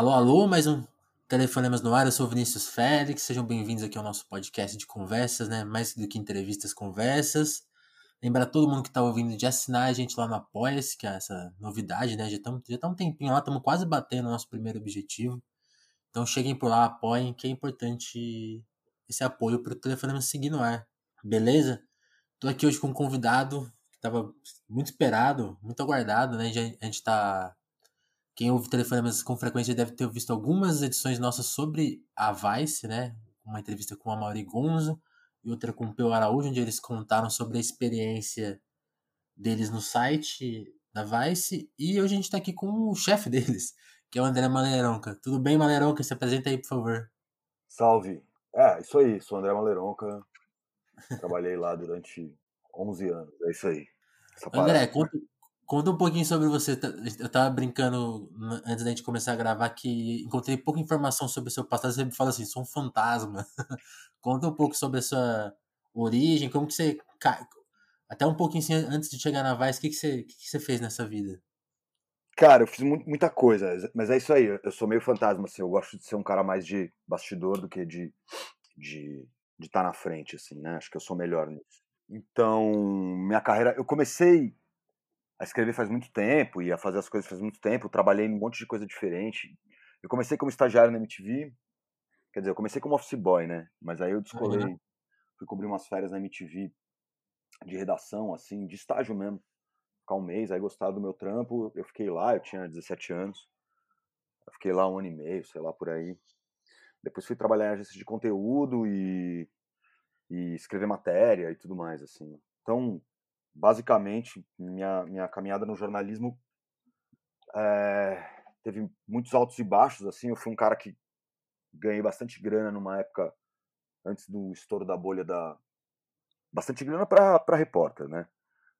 Alô, alô, mais um Telefonemas no ar, eu sou Vinícius Félix, sejam bem-vindos aqui ao nosso podcast de conversas, né? Mais do que entrevistas, conversas. Lembrar todo mundo que está ouvindo de assinar a gente lá no Apoia-se, que é essa novidade, né? Já estamos já tá um tempinho lá, estamos quase batendo o nosso primeiro objetivo. Então cheguem por lá, apoiem, que é importante esse apoio para o Telefonema seguir no ar. Beleza? Estou aqui hoje com um convidado que estava muito esperado, muito aguardado, né? A gente está quem ouve telefonemas com frequência deve ter visto algumas edições nossas sobre a Vice, né? Uma entrevista com a Mauri Gonzo e outra com o Peu Araújo, onde eles contaram sobre a experiência deles no site da Vice. E hoje a gente está aqui com o chefe deles, que é o André Maleronca. Tudo bem, Maleronca? Se apresenta aí, por favor. Salve. É, isso aí. Sou o André Maleronca. Trabalhei lá durante 11 anos. É isso aí. André, conta, Conta um pouquinho sobre você. Tá, eu tava brincando antes da gente começar a gravar que encontrei pouca informação sobre o seu passado. Você me fala assim, sou um fantasma. Conta um pouco sobre a sua origem, como que você. Até um pouquinho assim, antes de chegar na Vice, o que, que, você, que, que você fez nessa vida? Cara, eu fiz muita coisa, mas é isso aí. Eu sou meio fantasma, assim. Eu gosto de ser um cara mais de bastidor do que de de de estar tá na frente, assim, né? Acho que eu sou melhor nisso. Então, minha carreira, eu comecei a escrever faz muito tempo e a fazer as coisas faz muito tempo. Trabalhei em um monte de coisa diferente. Eu comecei como estagiário na MTV. Quer dizer, eu comecei como office boy, né? Mas aí eu descolei, uhum. fui cobrir umas férias na MTV de redação, assim, de estágio mesmo. Ficar um mês, aí gostava do meu trampo. Eu fiquei lá, eu tinha 17 anos. Eu fiquei lá um ano e meio, sei lá, por aí. Depois fui trabalhar em agência de conteúdo e, e escrever matéria e tudo mais, assim. Então, basicamente, minha, minha caminhada no jornalismo é, teve muitos altos e baixos. Assim, eu fui um cara que ganhei bastante grana numa época antes do estouro da bolha da. Bastante grana para repórter, né?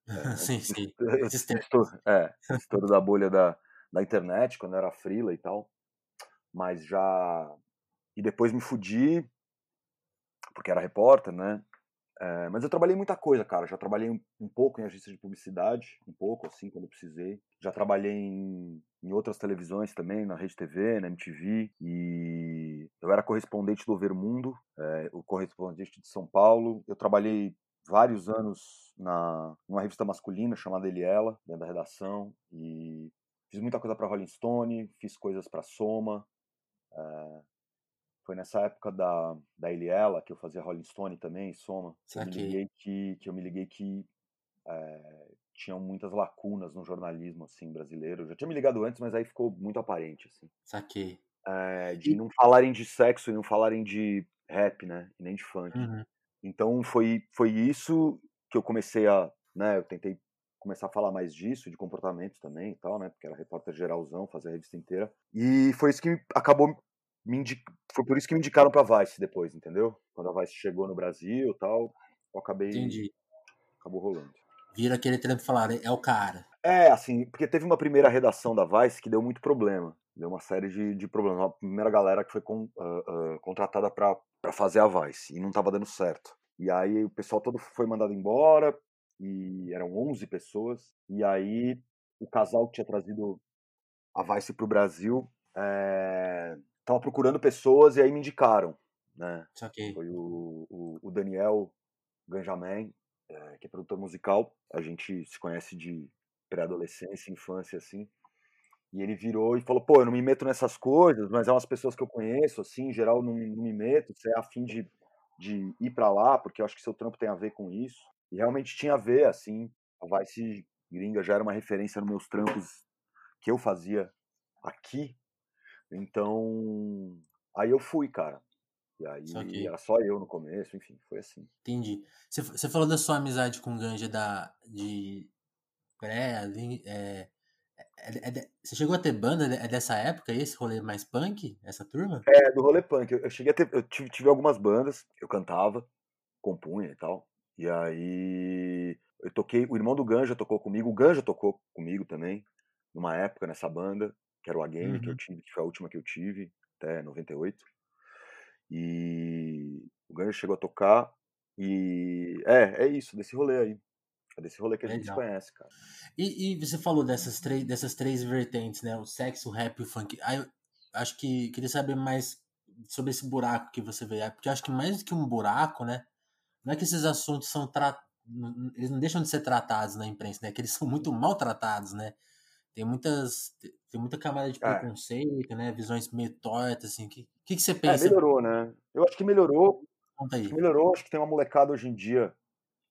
É, sim, sim. Estouro, é, estouro da bolha da, da internet, quando era frila e tal. Mas já. E depois me fudi, porque era repórter, né? É, mas eu trabalhei muita coisa, cara. Já trabalhei um, um, pouco em agência de publicidade, um pouco, assim, quando precisei. Já trabalhei em, em, outras televisões também, na Rede TV, na MTV. E eu era correspondente do Vermundo, é, o correspondente de São Paulo. Eu trabalhei vários anos na numa revista masculina chamada Eliela, dentro da redação. E fiz muita coisa para Rolling Stone, fiz coisas para Soma. É, foi nessa época da, da Eliela, que eu fazia Rolling Stone também, Soma, que eu, me liguei que, que eu me liguei que é, tinham muitas lacunas no jornalismo assim brasileiro. Eu já tinha me ligado antes, mas aí ficou muito aparente. Assim. Saquei. É, de e... não falarem de sexo e não falarem de rap, né? E nem de funk. Uhum. Então foi, foi isso que eu comecei a. Né, eu tentei começar a falar mais disso, de comportamento também e tal, né? Porque era repórter geralzão, fazer a revista inteira. E foi isso que acabou indic... foi por isso que me indicaram pra Vice depois, entendeu? Quando a Vice chegou no Brasil e tal, eu acabei. Entendi. Acabou rolando. Vira aquele trampo falar, é o cara. É, assim, porque teve uma primeira redação da Vice que deu muito problema. Deu uma série de, de problemas. A primeira galera que foi com, uh, uh, contratada para fazer a Vice e não tava dando certo. E aí o pessoal todo foi mandado embora e eram 11 pessoas. E aí o casal que tinha trazido a Vice pro Brasil é, tava procurando pessoas e aí me indicaram, né? Okay. Foi o, o, o, Daniel Ganjamin, é, que é produtor musical. A gente se conhece de pré-adolescência, infância, assim. E ele virou e falou, pô, eu não me meto nessas coisas, mas é umas pessoas que eu conheço, assim, em geral não, não me meto, você é afim de, de ir para lá, porque eu acho que seu trampo tem a ver com isso. E realmente tinha a ver, assim, a Vice Gringa já era uma referência nos meus trampos que eu fazia aqui, então, aí eu fui, cara. E aí era só eu no começo, enfim, foi assim. Entendi. Você, você falou da sua amizade com o Ganja da, de pré, é, é, é, você chegou a ter banda? É dessa época esse rolê mais punk, essa turma? É, do rolê punk. Eu, eu cheguei a ter, eu tive, tive algumas bandas, eu cantava, compunha e tal. E aí eu toquei, o irmão do Ganja tocou comigo, o Ganja tocou comigo também, numa época nessa banda que era o A-Game uhum. que eu uhum. tive, que foi a última que eu tive, até 98. E o Ganho chegou a tocar. E é, é isso, desse rolê aí. É desse rolê que a Legal. gente conhece, cara. E, e, você falou dessas três, dessas três vertentes, né? O sexo, o rap e o funk. Aí, acho que queria saber mais sobre esse buraco que você vê. Porque acho que mais do que um buraco, né? Não é que esses assuntos são tratados. Eles não deixam de ser tratados na imprensa, né? Que eles são muito maltratados, né? Tem muitas. Tem muita camada de É. preconceito, né? Visões meio tortas, assim. O que, que, que você É, pensa? melhorou, né? Eu acho que melhorou. Conta Acho aí. que melhorou. Acho que tem uma molecada hoje em dia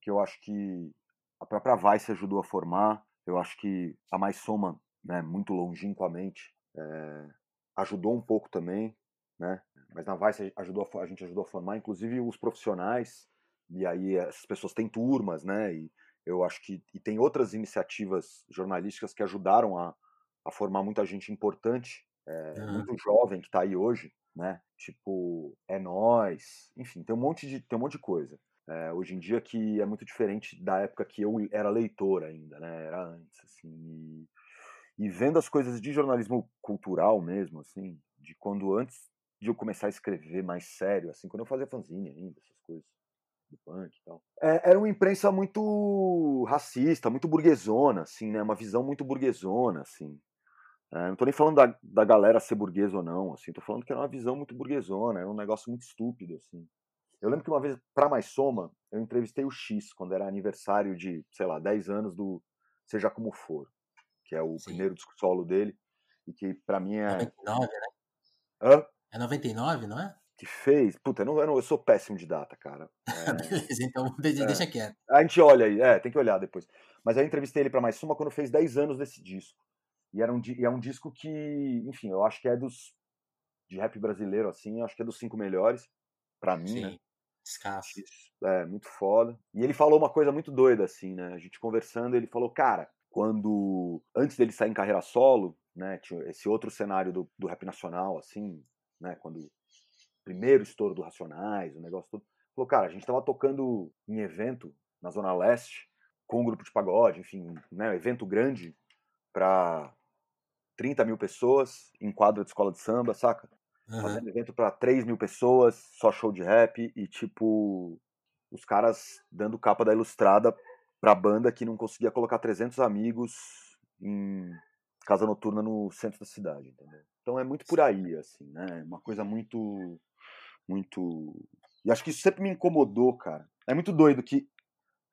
que eu acho que a própria Vice ajudou a formar. Eu acho que a Mais Soma, né, muito longínquamente, é, ajudou um pouco também, né? Mas na Vice ajudou a, a gente ajudou a formar, inclusive os profissionais. E aí essas pessoas têm turmas, né? E eu acho que e tem outras iniciativas jornalísticas que ajudaram a, a formar muita gente importante, é, Aham. muito jovem que está aí hoje, né? Tipo, é nós, enfim, tem um monte de tem um monte de coisa. É, hoje em dia que é muito diferente da época que eu era leitor ainda, né? Era antes, assim. E, e vendo as coisas de jornalismo cultural mesmo, assim, de quando antes de eu começar a escrever mais sério, assim, quando eu fazia fanzine ainda, essas coisas do punk e tal. É, era uma imprensa muito racista, muito burguesona, assim, né? Uma visão muito burguesona, assim. É, não tô nem falando da, da galera ser burguesa ou não, assim, tô falando que era uma visão muito burguesona, era um negócio muito estúpido, assim. Eu lembro que uma vez, pra Mais Soma, eu entrevistei o X, quando era aniversário de, sei lá, 10 anos do Seja Como For, que é o Sim. primeiro disco solo dele, e que pra mim é... 99, né? Hã? É 99, não é? Que fez... Puta, eu, não, eu, não- eu sou péssimo de data, cara. É, Beleza, então deixa, É. quieto. A gente olha aí, é, tem que olhar depois. Mas aí eu entrevistei ele pra Mais Suma quando fez 10 anos desse disco. E era um, e é um disco que, enfim, eu acho que é dos. de rap brasileiro, assim, eu acho que é dos cinco melhores, pra mim, né? Sim. Escasso. É, muito foda. E ele falou uma coisa muito doida, assim, né? A gente conversando, ele falou, cara, quando. Antes dele sair em carreira solo, né? Tinha esse outro cenário do, do rap nacional, assim, né? Quando. Primeiro estouro do Racionais, o negócio todo. Falou, cara, a gente tava tocando em evento na Zona Leste, com um grupo de pagode, enfim, né? Evento grande pra 30 mil pessoas em quadra de escola de samba, saca? Aham. fazendo evento pra 3 mil pessoas, só show de rap, e tipo, os caras dando capa da ilustrada pra banda que não conseguia colocar 300 amigos em casa noturna no centro da cidade, entendeu? Então é muito por aí, assim, né? Uma coisa muito. Muito. E acho que isso sempre me incomodou, cara. É muito doido que.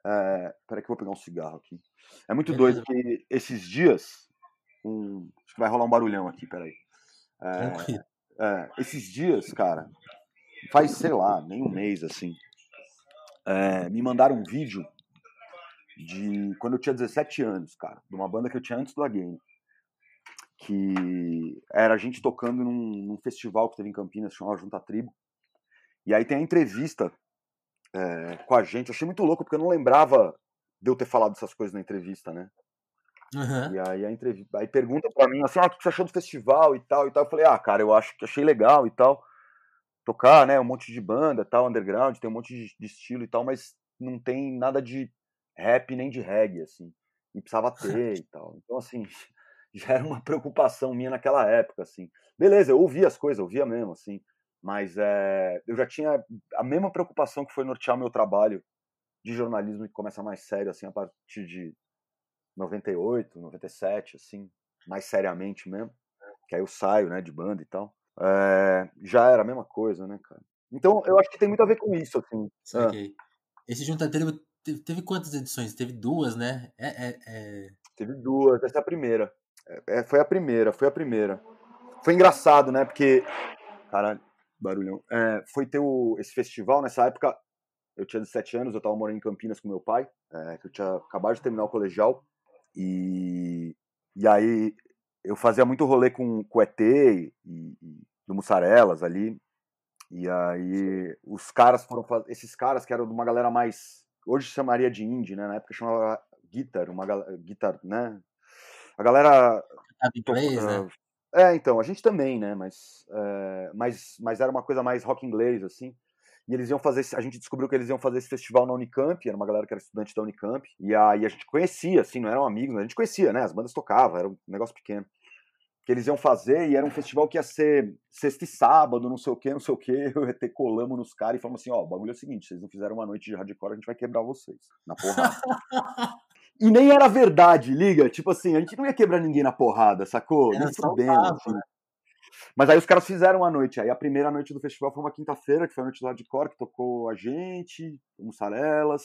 É... Peraí que eu vou pegar um cigarro aqui. É muito Beleza. doido que esses dias. Um... Acho que vai rolar um barulhão aqui, peraí. É... É, esses dias, cara, faz, sei lá, nem um mês assim, é, me mandaram um vídeo de quando eu tinha 17 anos, cara, de uma banda que eu tinha antes do A Game. Que era a gente tocando num, num festival que teve em Campinas, chamado Junta Tribo. E aí tem a entrevista é, com a gente. Eu achei muito louco, porque eu não lembrava de eu ter falado essas coisas na entrevista, né? Aham. E aí a entrevista, aí pergunta pra mim assim, ah, o que você achou do festival e tal e tal. Eu falei, ah, cara, eu acho que achei legal e tal. Tocar, né, um monte de banda, tal, underground, tem um monte de, de estilo e tal, mas não tem nada de rap nem de reggae, assim. E precisava ter e tal. Então, assim, já era uma preocupação minha naquela época, assim. Beleza, eu ouvia as coisas, eu ouvia mesmo, assim. Mas é, eu já tinha a mesma preocupação que foi nortear meu trabalho de jornalismo que começa mais sério, assim, a partir de 98, 97, assim, mais seriamente mesmo. Que aí eu saio, né, de banda e tal. É, já era a mesma coisa, né, cara? Então, eu acho que tem muito a ver com isso, assim. Saquei. Esse Junta Tribo teve, teve quantas edições? Teve duas, né? É, é, é... Teve duas, essa é a primeira. É, foi a primeira, foi a primeira. Foi engraçado, né, porque... Caralho, barulhão. É, foi ter o, esse festival, nessa época, eu tinha 17 anos, eu tava morando em Campinas com meu pai, é, que eu tinha acabado de terminar o colegial, e, e aí eu fazia muito rolê com, com o ET e, e do Mussarelas ali. E aí os caras foram fazer. Esses caras que eram de uma galera mais. Hoje chamaria de indie, né? Na época chamava guitar, uma. Guitar, né? A galera. Tava inglês, né? É, então, a gente também, né? Mas, é, mas, mas era uma coisa mais rock inglês, assim. E eles iam fazer. A gente descobriu que eles iam fazer esse festival na Unicamp, era uma galera que era estudante da Unicamp. E aí a gente conhecia, assim, não eram amigos, a gente conhecia, né? As bandas tocavam, era um negócio pequeno. Que eles iam fazer, e era um festival que ia ser sexta e sábado, não sei o quê, não sei o quê. Eu até colamos nos caras e falamos assim: ó, o bagulho é o seguinte, vocês não fizeram uma noite de hardcore, a gente vai quebrar vocês. Na porrada. E nem era verdade, liga. Tipo assim, a gente não ia quebrar ninguém na porrada, sacou? Era Nem fudendo, papo, assim. né? Mas aí os caras fizeram a noite. Aí a primeira noite do festival foi uma quinta-feira, que foi a noite do hardcore, que tocou a gente, o Mussarelas,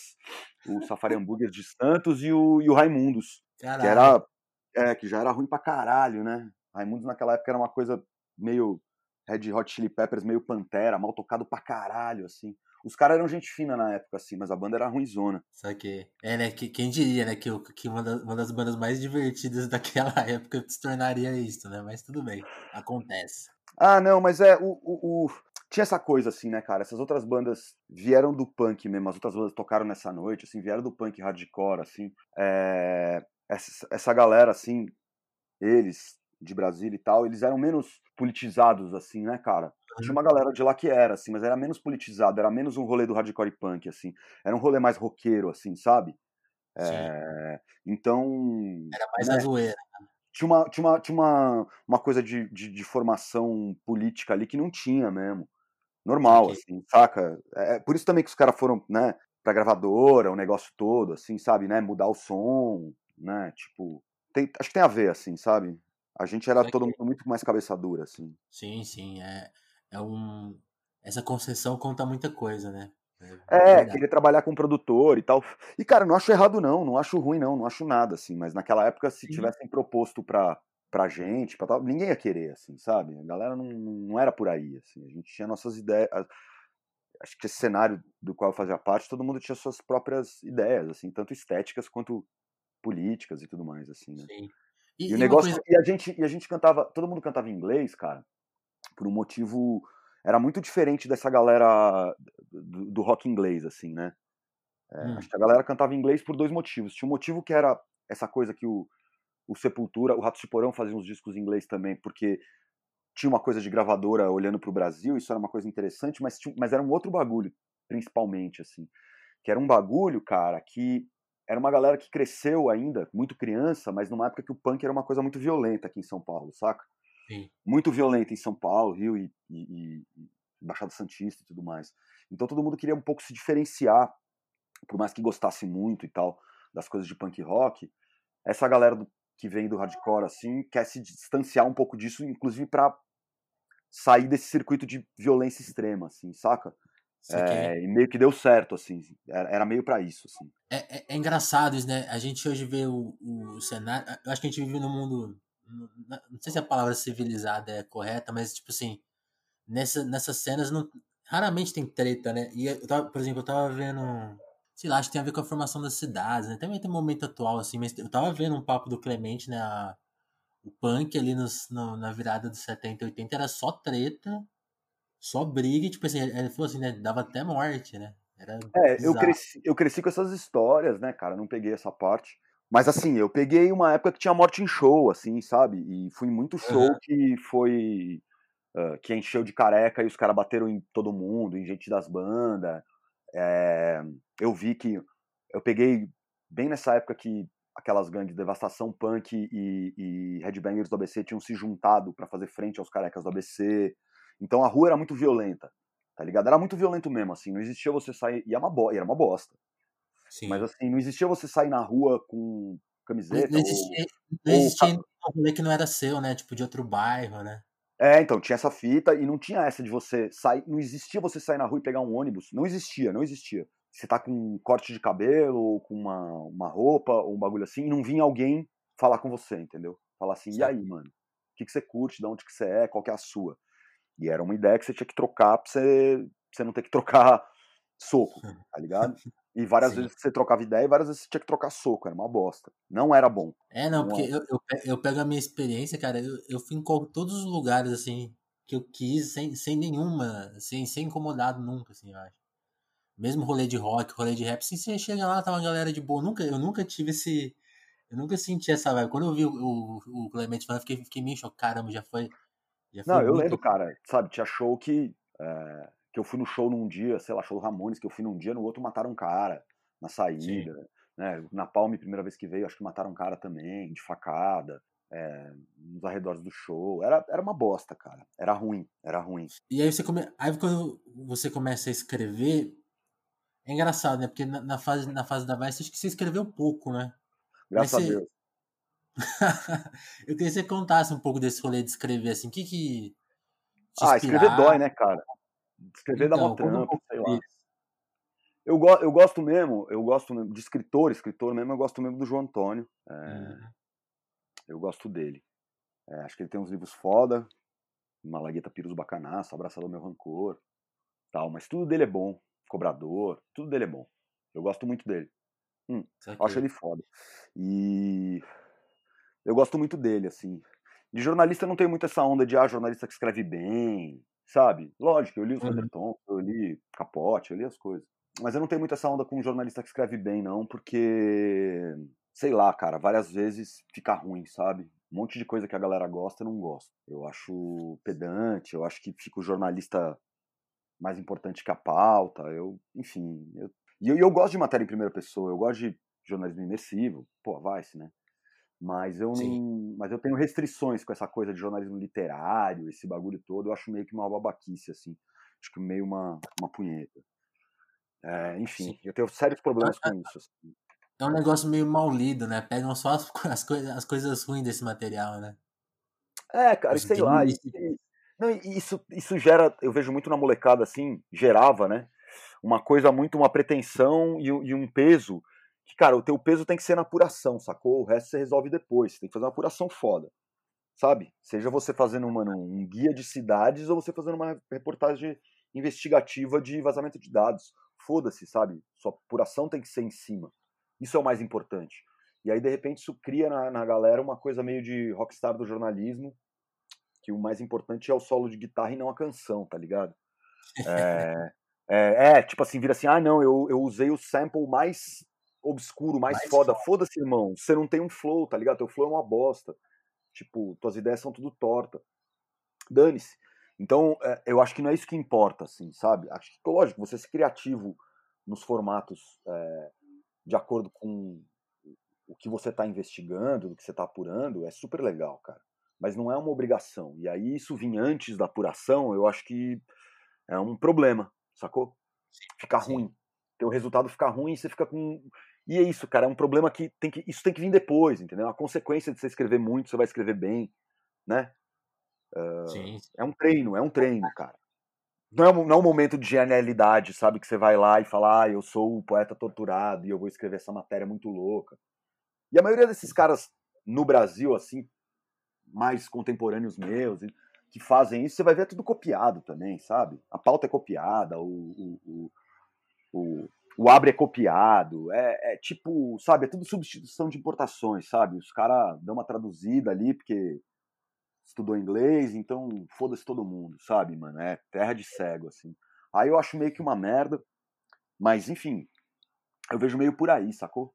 o Safari Hambúrguer de Santos e o, e o Raimundos. Caralho. Que era. É, que já era ruim pra caralho, né? Raimundos naquela época era uma coisa meio Red Hot Chili Peppers, meio Pantera, mal tocado pra caralho, assim. Os caras eram gente fina na época, assim, mas a banda era ruimzona. Saquei. É, né? Que, quem diria, né? Que, que uma, da- uma das bandas mais divertidas daquela época se tornaria isso, né? Mas tudo bem. Acontece. Ah, não, mas é. O, o, o- Tinha essa coisa, assim, né, cara? Essas outras bandas vieram do punk mesmo, as outras bandas tocaram nessa noite, assim, vieram do punk hardcore, assim. É, Essa, essa galera, assim, eles, de Brasília e tal, eles eram menos politizados, assim, né, cara? Tinha uma galera de lá que era, assim, mas era menos politizado, era menos um rolê do hardcore punk, assim. Era um rolê mais roqueiro, assim, sabe? É, Então. Era mais né? a zoeira. tinha uma, tinha uma, tinha uma, uma coisa de, de, de formação política ali que não tinha mesmo. Normal, Saquei. assim, saca? É, é por isso também que os caras foram, né, pra gravadora, o negócio todo, assim, sabe, né? Mudar o som, né? Tipo, tem, acho que tem a ver, assim, sabe? A gente era todo mundo muito mais cabeça dura, assim. Sim, sim. É, é um. Essa concessão conta muita coisa, né? É, verdade. querer trabalhar com produtor e tal. E, cara, não acho errado, não, não acho ruim, não, não acho nada, assim, mas naquela época, se Sim. tivessem proposto pra, pra gente, pra tal, ninguém ia querer, assim, sabe? A galera não, não era por aí, assim, a gente tinha nossas ideias. Acho que esse cenário do qual eu fazia parte, todo mundo tinha suas próprias ideias, assim, tanto estéticas quanto políticas e tudo mais, assim, né? Sim. E, E, o negócio. coisa. E a gente, e a gente cantava. Todo mundo cantava em inglês, cara, por um motivo. Era muito diferente dessa galera do, do rock inglês, assim, né? É, Hum. Acho que a galera cantava em inglês por dois motivos. Tinha um motivo que era essa coisa que o, o Sepultura, o Rato de Porão fazia uns discos em inglês também, porque tinha uma coisa de gravadora olhando pro Brasil, isso era uma coisa interessante, mas, tinha, mas era um outro bagulho, principalmente, assim. Que era um bagulho, cara, que era uma galera que cresceu ainda, muito criança, mas numa época que o punk era uma coisa muito violenta aqui em São Paulo, saca? Sim. Muito violenta em São Paulo, Rio e, e, e Baixada Santista e tudo mais. Então todo mundo queria um pouco se diferenciar, por mais que gostasse muito e tal das coisas de punk rock. Essa galera do, que vem do hardcore assim quer se distanciar um pouco disso, inclusive para sair desse circuito de violência extrema, assim, saca? Saquei. É, e meio que deu certo, assim. Era, era meio para isso, assim. É, é- é engraçado isso, né? A gente hoje vê o, o cenário. Eu acho que a gente vive num mundo. Não sei se a palavra civilizada é correta, mas, tipo assim, nessa, nessas cenas não, raramente tem treta, né? E, eu tava, por exemplo, eu tava vendo. Sei lá, acho que tem a ver com a formação das cidades, né? Também tem um momento atual, assim, mas eu tava vendo um papo do Clemente, né? a- o punk ali nos, no- na virada dos 70 e 80 era só treta, só briga, e, tipo assim, ele falou assim, né? Dava até morte, né? Era É, eu cresci, eu cresci com essas histórias, né, cara? Não peguei essa parte. Mas assim, eu peguei uma época que tinha morte em show, assim, sabe? E fui muito show Aham. que foi. ah, que encheu de careca e os caras bateram em todo mundo, em gente das bandas. É, eu vi que. Eu peguei bem nessa época que aquelas gangues Devastação Punk e, e Headbangers do ABC tinham se juntado pra fazer frente aos carecas do ABC. Então a rua era muito violenta, tá ligado? Era muito violento mesmo, assim. Não existia você sair. E era uma, bo... e era uma bosta. Sim. Mas assim, não existia você sair na rua com camiseta. não ou- existia, não ou existia um rolê que não era seu, né? Tipo, de outro bairro, né? É, então, tinha essa fita e não tinha essa de você sair. Não existia você sair na rua e pegar um ônibus. Não existia, não existia. Você tá com um corte de cabelo, ou com uma, uma roupa, ou um bagulho assim, e não vinha alguém falar com você, entendeu? Falar assim, e Certo. aí, mano? O que, que você curte, de onde que você é, qual que é a sua? E era uma ideia que você tinha que trocar pra você, pra você não ter que trocar soco, tá ligado? E várias Sim. vezes você trocava ideia e várias vezes você tinha que trocar soco, era uma bosta. Não era bom. É, não, Não porque é. eu, eu, eu pego a minha experiência, cara, eu, eu fui em todos os lugares, assim, que eu quis, sem, sem nenhuma, sem ser incomodado nunca, assim, eu acho. Mesmo rolê de rock, rolê de rap, assim, você chega lá, tá uma galera de boa. Nunca, eu nunca tive esse. Eu nunca senti essa vibe. Quando eu vi o, o, o Clemente falando, eu fiquei, fiquei meio chocado, caramba, já foi. Não, eu muito. lembro, cara, sabe, tinha show que, é, que eu fui no show num dia, sei lá, show do Ramones, que eu fui num dia, no outro mataram um cara na saída, né? Na Palme, primeira vez que veio, acho que mataram um cara também, de facada, é, nos arredores do show. Era, era uma bosta, cara. Era ruim, era ruim. E aí você come... aí quando você começa a escrever, é engraçado, né? Porque na, na fase, na fase da Vice, acho que você escreveu pouco, né? Graças Mas a você- Deus. eu queria que você contasse um pouco desse rolê de escrever, assim, o que que... ah, escrever dói, né, cara? Escrever então, dá uma trampa, sei lá. Eu, go eu gosto mesmo, eu gosto de escritor, escritor mesmo, eu gosto mesmo do João Antônio. É, uhum. Eu gosto dele. É, acho que ele tem uns livros foda, Malagueta Pirus Bacanaço, Abraçado ao Meu Rancor, tal, mas tudo dele é bom. Cobrador, tudo dele é bom. Eu gosto muito dele. Hum, acho ele foda. E eu gosto muito dele, assim. De jornalista não tenho muito essa onda de, ah, jornalista que escreve bem, sabe? Lógico, eu li o uhum. eu li Capote, eu li as coisas. Mas eu não tenho muito essa onda com um jornalista que escreve bem, não, porque, sei lá, cara, várias vezes fica ruim, sabe? Um monte de coisa que a galera gosta, eu não gosto. Eu acho pedante, eu acho que fica o jornalista mais importante que a pauta. Eu, enfim, eu, e eu, eu, gosto de matéria em primeira pessoa, eu gosto de jornalismo imersivo, pô, vai-se, né? Mas eu não, mas eu tenho restrições com essa coisa de jornalismo literário, esse bagulho todo, eu acho meio que uma babaquice, assim. Acho que meio uma, uma punheta. É, enfim, Sim. eu tenho sérios problemas com isso. Assim. É um negócio meio mal lido, né? Pegam só as, as, coisas, as coisas ruins desse material, né? É, cara, Os sei lá. Isso, não, isso, isso gera, eu vejo muito na molecada assim, gerava, né? Uma coisa muito, uma pretensão e, e um peso. Que, cara, o teu peso tem que ser na apuração, sacou? O resto você resolve depois. Você tem que fazer uma apuração foda. Sabe? Seja você fazendo mano, um guia de cidades ou você fazendo uma reportagem investigativa de vazamento de dados. Foda-se, sabe? Sua apuração tem que ser em cima. Isso é o mais importante. E aí, de repente, isso cria na, na galera uma coisa meio de rockstar do jornalismo, que o mais importante é o solo de guitarra e não a canção, tá ligado? É, é, é tipo assim, vira assim, ah, não, eu, eu usei o sample mais obscuro, mais, mais foda. Foda-se, irmão, você não tem um flow, tá ligado? Teu flow é uma bosta. Tipo, tuas ideias são tudo torta. Dane-se. Então, é, eu acho que não é isso que importa, assim, sabe? Acho que, lógico, você ser criativo nos formatos é, de acordo com o que você está investigando, o que você está apurando, é super legal, cara. Mas não é uma obrigação. E aí, isso vir antes da apuração, eu acho que é um problema, sacou? Ficar ruim. Teu resultado ficar ruim, você fica com. E é isso, cara, é um problema que tem que. Isso tem que vir depois, entendeu? A consequência de você escrever muito, você vai escrever bem, né? Uh, sim. É um treino, é um treino, cara. Não é, um, não é um momento de genialidade, sabe? Que você vai lá e fala, ah, eu sou o poeta torturado e eu vou escrever essa matéria muito louca. E a maioria desses caras no Brasil, assim, mais contemporâneos meus, que fazem isso, você vai ver tudo copiado também, sabe? A pauta é copiada, o, o, o, o, o abre é copiado, é, é, tipo, sabe? É tudo substituição de importações, sabe? Os caras dão uma traduzida ali, porque estudou inglês, então foda-se todo mundo, sabe, mano? É terra de cego, assim. Aí eu acho meio que uma merda, mas enfim, eu vejo meio por aí, sacou?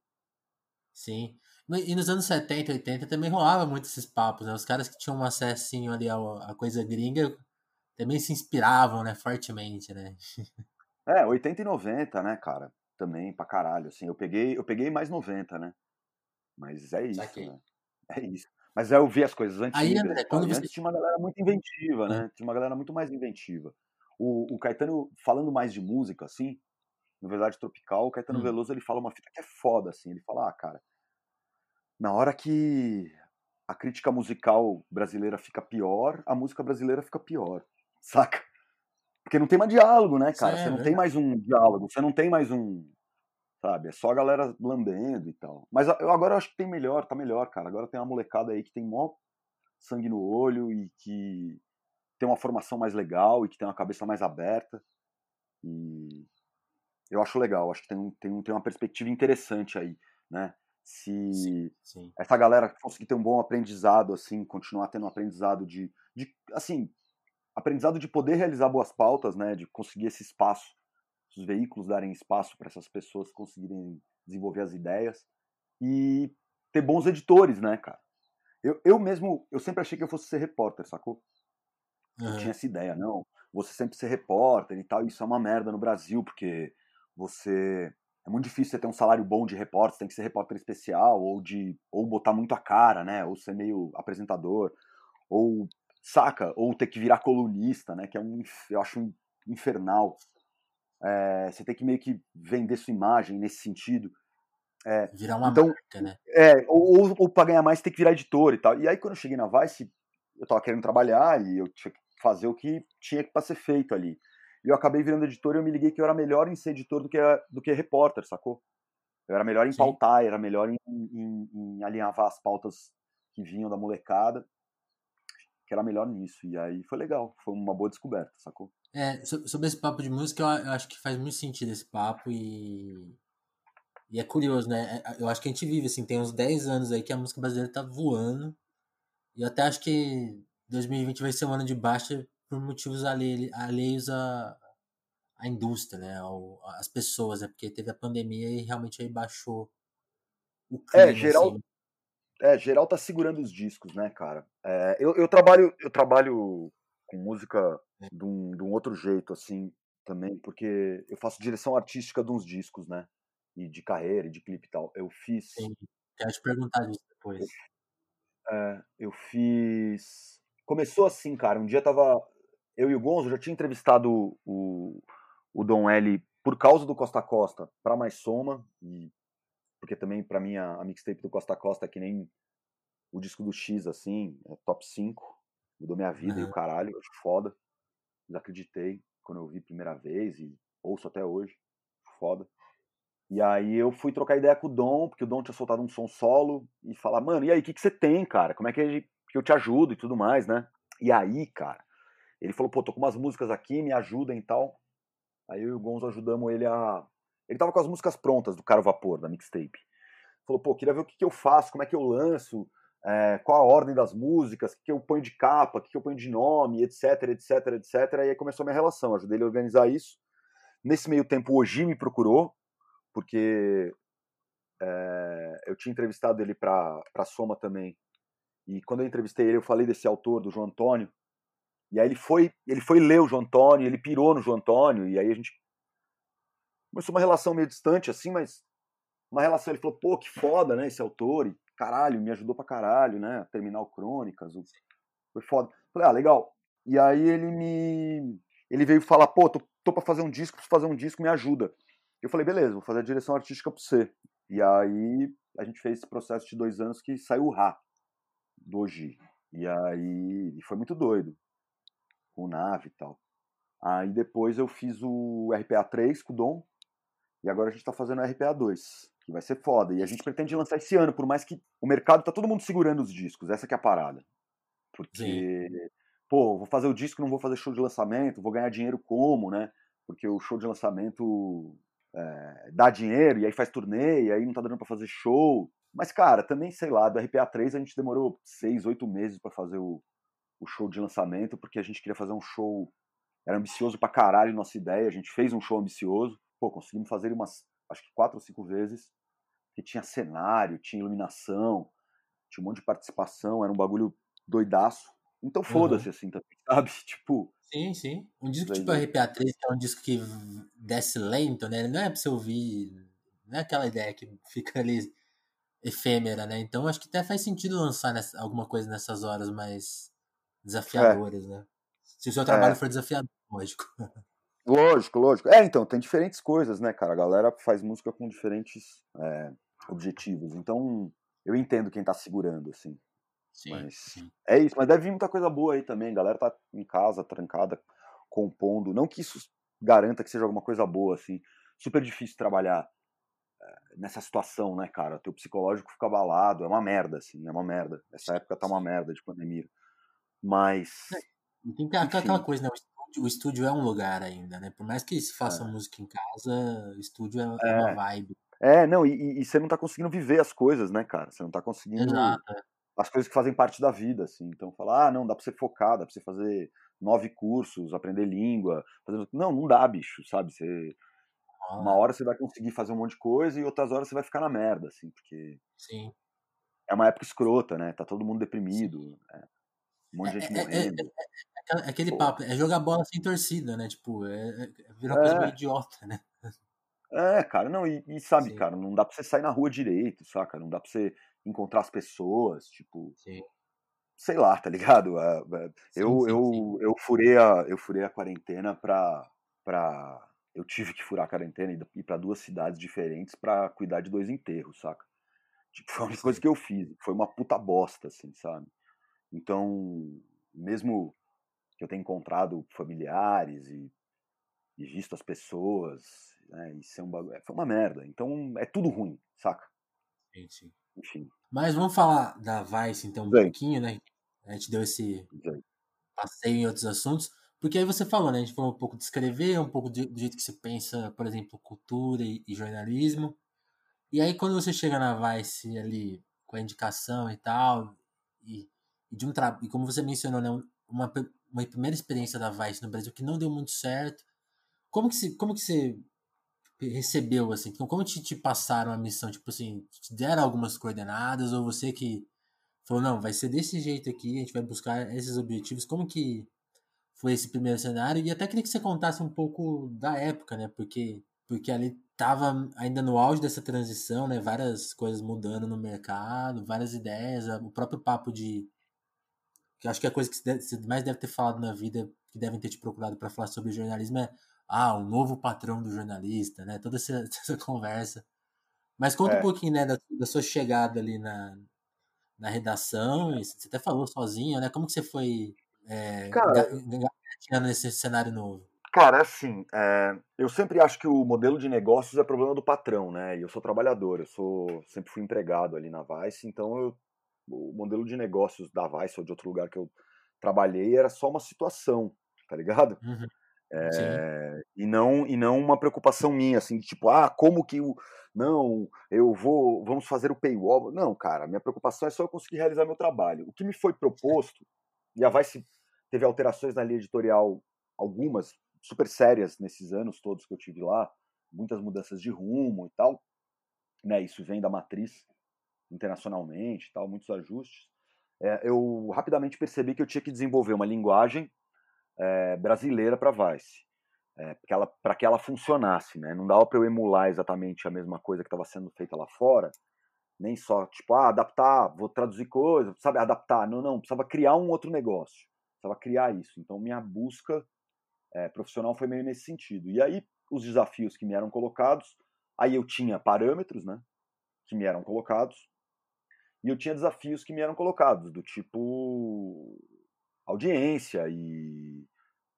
Sim. E nos anos 70, 80 também rolava muito esses papos, né? Os caras que tinham um acessinho ali à coisa gringa também se inspiravam, né, fortemente, né? É, 80 e 90, né, cara? Também pra caralho, assim. Eu peguei, eu peguei mais 90, né? Mas é isso, né? É isso. Mas eu vi as coisas antigas. Aí, André, quando você... Antes tinha uma galera muito inventiva, né? Tinha uma galera muito mais inventiva. O, o Caetano, falando mais de música, assim, no Verdade Tropical, o Caetano hum. Veloso, ele fala uma fita que é foda, assim. Ele fala, ah, cara, na hora que a crítica musical brasileira fica pior, a música brasileira fica pior, saca? Porque não tem mais diálogo, né, cara? Você é não tem mais um diálogo, você não tem mais um, sabe? É só a galera lambendo e tal. Mas eu agora acho que tem melhor, tá melhor, cara. Agora tem uma molecada aí que tem mó sangue no olho e que tem uma formação mais legal e que tem uma cabeça mais aberta. E eu acho legal, acho que tem, tem, tem uma perspectiva interessante aí, né? Se sim, sim. essa galera conseguir ter um bom aprendizado, assim, continuar tendo um aprendizado de, de, assim, aprendizado de poder realizar boas pautas, né? De conseguir esse espaço os veículos darem espaço para essas pessoas conseguirem desenvolver as ideias e ter bons editores, né, cara? Eu, eu mesmo, eu sempre achei que eu fosse ser repórter, sacou? Uhum. Eu tinha essa ideia, não, você sempre ser repórter e tal, isso é uma merda no Brasil, porque você é muito difícil você ter um salário bom de repórter, tem que ser repórter especial ou de ou botar muito a cara, né, ou ser meio apresentador, ou saca, ou ter que virar colunista, né, que é um eu acho infernal. É, você tem que meio que vender sua imagem nesse sentido. É. Virar uma então, marca, né? É, ou, ou, ou pra ganhar mais tem que virar editor e tal. E aí quando eu cheguei na Vice, eu tava querendo trabalhar e eu tinha que fazer o que tinha para ser feito ali. E eu acabei virando editor e eu me liguei que eu era melhor em ser editor do que, do que repórter, sacou? Eu era melhor em Sim. pautar, era melhor em, em, em alinhavar as pautas que vinham da molecada, que era melhor nisso. E aí foi legal, foi uma boa descoberta, sacou? É, sobre esse papo de música, eu acho que faz muito sentido esse papo e. E é curioso, né? É, eu acho que a gente vive, assim, tem uns 10 anos aí que a música brasileira tá voando. E eu até acho que 2020 vai ser um ano de baixa por motivos alheios à, à indústria, né? Ao, às pessoas, né? Porque teve a pandemia e realmente aí baixou o clima. É, geral, assim. É, geral tá segurando os discos, né, cara? É, eu, eu, trabalho, eu trabalho com música de, um, de um outro jeito, assim, também, porque eu faço direção artística de uns discos, né? E de carreira, e de clipe e tal. Eu fiz. Sim, quero te perguntar disso depois. É, eu fiz. Começou assim, cara. Um dia tava. Eu e o Gonzo já tinha entrevistado o, o Dom L por causa do Costa Costa para mais soma. E, porque também, para mim, a, a mixtape do Costa Costa é que nem o disco do X, assim, é top 5. Mudou minha vida uhum. e o caralho, eu acho foda. Desacreditei quando eu vi primeira vez e ouço até hoje. Foda. E aí eu fui trocar ideia com o Dom, porque o Dom tinha soltado um som solo, e falar, mano, e aí, o que, que você tem, cara? Como é que, que eu te ajudo e tudo mais, né? E aí, cara, ele falou, pô, tô com umas músicas aqui, me ajudem e tal. Aí eu e o Gonzo ajudamos ele a. Ele tava com as músicas prontas do Caro Vapor, da mixtape. Falou, pô, queria ver o que, que eu faço, como é que eu lanço, é, qual a ordem das músicas, o que, que eu ponho de capa, o que, que eu ponho de nome, etc, etc, etc. E aí começou a minha relação, ajudei ele a organizar isso. Nesse meio tempo, o Oji me procurou, porque é, eu tinha entrevistado ele para a Soma também. E quando eu entrevistei ele, eu falei desse autor, do João Antônio. E aí ele foi, ele foi ler o João Antônio, ele pirou no João Antônio, e aí a gente começou uma relação meio distante, assim, mas uma relação. Ele falou, pô, que foda, né, esse autor, e caralho, me ajudou pra caralho, né, a terminar o Crônicas, foi foda. Falei, ah, legal. E aí ele me. Ele veio falar, pô, tô, tô pra fazer um disco, preciso fazer um disco, me ajuda. Eu falei, beleza, vou fazer a direção artística para você. E aí a gente fez esse processo de dois anos que saiu o Rá, do Oji. E aí e foi muito doido, com o Nave e tal. Aí depois eu fiz o RPA 3 com o Dom, e agora a gente tá fazendo o RPA 2, que vai ser foda. E a gente pretende lançar esse ano, por mais que o mercado tá todo mundo segurando os discos, essa que é a parada. Porque, Sim. pô, vou fazer o disco, não vou fazer show de lançamento, vou ganhar dinheiro como, né? Porque o show de lançamento é, dá dinheiro, e aí faz turnê, e aí não tá dando para fazer show. Mas, cara, também, sei lá, do RPA 3 a gente demorou seis, oito meses para fazer o, o show de lançamento, porque a gente queria fazer um show. Era ambicioso pra caralho nossa ideia, a gente fez um show ambicioso. Pô, conseguimos fazer umas, acho que quatro ou cinco vezes, que tinha cenário, tinha iluminação, tinha um monte de participação, era um bagulho doidaço. Então foda-se, uhum. assim, também, sabe? Tipo, Sim, sim. Um disco tipo RPA 3, que é um disco que desce lento, né? Não é pra você ouvir. Não é aquela ideia que fica ali efêmera, né? Então acho que até faz sentido lançar nessa, alguma coisa nessas horas mais desafiadoras, é. né? Se o seu trabalho é. for desafiador, lógico. Lógico, lógico. É, então, tem diferentes coisas, né, cara? A galera faz música com diferentes é, objetivos. Então, eu entendo quem tá segurando, assim. Sim, mas sim. É isso, mas deve vir muita coisa boa aí também. A galera tá em casa, trancada, compondo. Não que isso garanta que seja alguma coisa boa, assim. Super difícil trabalhar eh, nessa situação, né, cara? Teu psicológico fica abalado. É uma merda, assim, é uma merda. Essa época tá uma merda de pandemia. Mas. É, tem que, aquela coisa, né? O estúdio, o estúdio, é um lugar ainda, né? Por mais que se faça é. música em casa, o estúdio é, é uma é. vibe. É, não, e, e, você não tá conseguindo viver as coisas, né, cara? Você não tá conseguindo. Exato. É as coisas que fazem parte da vida, assim. Então, falar, ah, não, dá pra você focar, dá pra você fazer nove cursos, aprender língua. Fazer... Não, não dá, bicho, sabe? Você... Ah. Uma hora você vai conseguir fazer um monte de coisa e outras horas você vai ficar na merda, assim, porque. Sim. É uma época escrota, né? Tá todo mundo deprimido. É. Um monte de gente é, é, é morrendo. É, é aquele papo, é jogar bola sem torcida, né? Tipo, é, vira uma coisa meio idiota, né? É, cara, não, e, e sabe, Sim. cara, não dá pra você sair na rua direito, saca? Não dá pra você encontrar as pessoas, tipo. Sim. Sei lá, tá ligado? Eu, sim, eu, sim. eu, furei a, eu furei a quarentena pra, pra, eu tive que furar a quarentena e ir para duas cidades diferentes para cuidar de dois enterros, saca? Tipo, foi uma coisa que eu fiz, foi uma puta bosta, assim, sabe? Então, mesmo que eu tenha encontrado familiares e, e visto as pessoas, né, e ser um bagulho, é, foi uma merda. Então, é tudo ruim, saca? Sim, sim. Enfim. Mas vamos falar da Vice, então, um pouquinho, né? A gente deu esse Bem. passeio em outros assuntos. Porque aí você falou, né? A gente falou um pouco de escrever, um pouco do jeito que você pensa, por exemplo, cultura e, e jornalismo. E aí quando você chega na Vice ali com a indicação e tal, e de um e como você mencionou, né? Uma, uma primeira experiência da Vice no Brasil que não deu muito certo. Como que, se, como que você recebeu, assim? Então, como te, te passaram a missão? Tipo assim, te deram algumas coordenadas ou você que falou, não, vai ser desse jeito aqui, a gente vai buscar esses objetivos. Como que foi esse primeiro cenário. E até queria que você contasse um pouco da época, né? Porque, porque ali estava ainda no auge dessa transição, né? Várias coisas mudando no mercado, várias ideias, o próprio papo de. Que acho que a coisa que você mais deve ter falado na vida, que devem ter te procurado para falar sobre jornalismo, é ah, o novo patrão do jornalista, né? Toda essa, essa conversa. Mas conta é. um pouquinho, né, da, da, sua chegada ali na, na redação, você até falou sozinho, né? Como que você foi é, cara, nesse cenário novo? Cara, assim, é, eu sempre acho que o modelo de negócios é problema do patrão, né? E eu sou trabalhador, eu sou sempre fui empregado ali na Vice, então eu, o modelo de negócios da Vice ou de outro lugar que eu trabalhei era só uma situação, tá ligado? Uhum. É, e não e não uma preocupação minha assim de tipo ah como que o não eu vou vamos fazer o paywall não cara minha preocupação é só eu conseguir realizar meu trabalho o que me foi proposto e a Vice teve alterações na linha editorial, algumas super sérias nesses anos todos que eu tive lá, muitas mudanças de rumo e tal. Né, isso vem da matriz internacionalmente, tal, muitos ajustes. É, eu rapidamente percebi que eu tinha que desenvolver uma linguagem é, brasileira para Vice, é, para que ela funcionasse, né? Não dava para eu emular exatamente a mesma coisa que estava sendo feita lá fora, nem só tipo ah, adaptar, vou traduzir coisas, sabe adaptar, não, não, precisava criar um outro negócio precisava criar isso. Então, minha busca é, profissional foi meio nesse sentido. E aí, os desafios que me eram colocados, aí eu tinha parâmetros, né, que me eram colocados, e eu tinha desafios que me eram colocados, do tipo audiência e,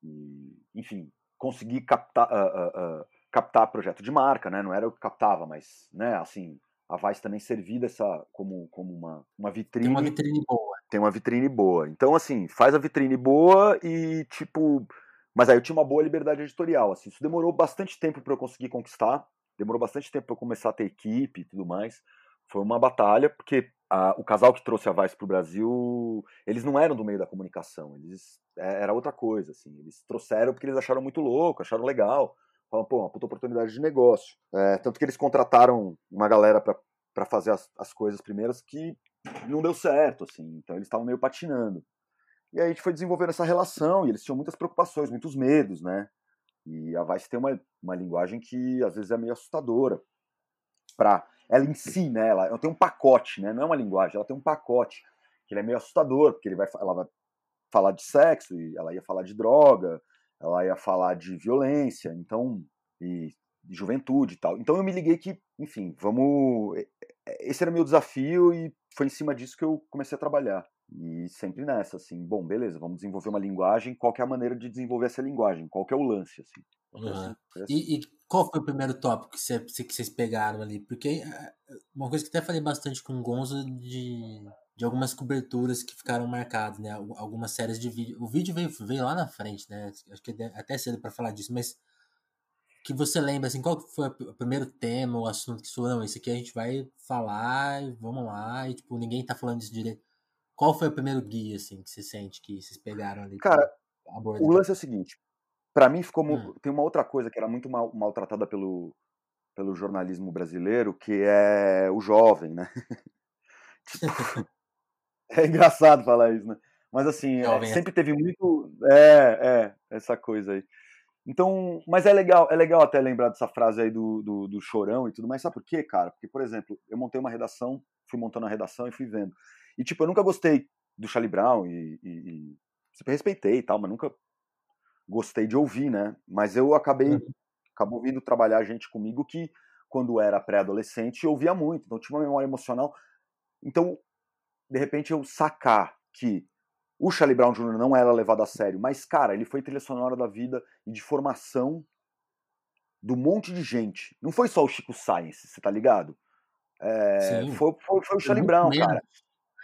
e enfim, conseguir captar, uh, uh, uh, captar projeto de marca, né, não era eu que captava, mas, né, assim, a Vice também servir dessa como, como uma, uma vitrine. Tem uma vitrine boa. Tem uma vitrine boa. Então, assim, faz a vitrine boa e, tipo. Mas aí eu tinha uma boa liberdade editorial. Assim, isso demorou bastante tempo para eu conseguir conquistar. Demorou bastante tempo para eu começar a ter equipe e tudo mais. Foi uma batalha, porque a, o casal que trouxe a Vice para o Brasil, eles não eram do meio da comunicação. Eles é, era outra coisa, assim. Eles trouxeram porque eles acharam muito louco, acharam legal falam, pô, uma puta oportunidade de negócio. É, tanto que eles contrataram uma galera para fazer as, as coisas primeiras que não deu certo, assim, então eles estavam meio patinando. E aí a gente foi desenvolvendo essa relação e eles tinham muitas preocupações, muitos medos, né? E a Vice tem uma, uma linguagem que às vezes é meio assustadora. Pra ela em si, né? Ela, ela tem um pacote, né? Não é uma linguagem, ela tem um pacote que ele é meio assustador, porque ele vai, ela vai falar de sexo, e ela ia falar de droga, ela ia falar de violência, então, e de juventude e tal. Então eu me liguei que, enfim, vamos. Esse era meu desafio e foi em cima disso que eu comecei a trabalhar. E sempre nessa, assim, bom, beleza, vamos desenvolver uma linguagem, qual é a maneira de desenvolver essa linguagem, qual é o lance, assim. Uhum. E, e, qual foi o primeiro tópico que, você, que vocês pegaram ali? Porque eh, uma coisa que até falei bastante com o Gonzo de de algumas coberturas que ficaram marcadas, né? Algumas séries de vídeo. O vídeo veio, veio lá na frente, né? Acho que é até cedo para falar disso, mas que você lembra, assim, qual foi o primeiro tema, o assunto que falou, não, esse aqui a gente vai falar, vamos lá, e, tipo, ninguém tá falando disso direito. Qual foi o primeiro guia, assim, que você sente que vocês pegaram ali? Cara, o lance é o seguinte, para mim ficou, hum. tem uma outra coisa que era muito mal, maltratada pelo, pelo jornalismo brasileiro, que é o jovem, né? tipo, é engraçado falar isso, né? Mas assim, é, sempre teve muito. É, é, essa coisa aí. Então, mas é legal, é legal até lembrar dessa frase aí do, do, do, chorão e tudo mais. Sabe por quê, cara? Porque, por exemplo, eu montei uma redação, fui montando a redação e fui vendo. E, tipo, eu nunca gostei do Charlie Brown e, e, e sempre respeitei e tal, mas nunca gostei de ouvir, né? Mas eu acabei, uhum. acabou vindo trabalhar gente comigo que, quando era pré-adolescente, ouvia muito, então tinha uma memória emocional. Então, de repente, eu sacar que o Charlie Brown Jr. não era levado a sério, mas, cara, ele foi trilha sonora da vida e de formação do monte de gente. Não foi só o Chico Science, você tá ligado? É, foi, foi, foi, o Charlie Brown, menos. cara.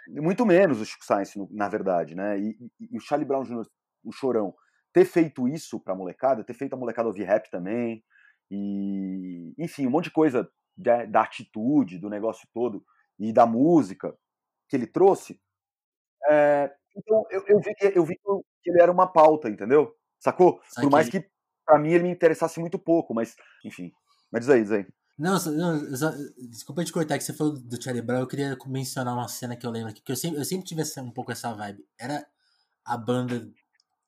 Muito menos o Chico Science, na verdade, né? E, e, e o Charlie Brown Jr., o Chorão, ter feito isso pra molecada, ter feito a molecada ouvir rap também, e enfim, um monte de coisa da, da atitude, do negócio todo, e da música que ele trouxe. É, então eu, eu, vi que, eu vi que ele era uma pauta, entendeu? Sacou? Por mais que pra mim ele me interessasse muito pouco, mas enfim. Mas diz aí, diz aí. Não, não só, desculpa te cortar, que você falou do Charlie Brown, eu queria mencionar uma cena que eu lembro aqui, que eu sempre, eu sempre tive essa, um pouco essa vibe. Era a banda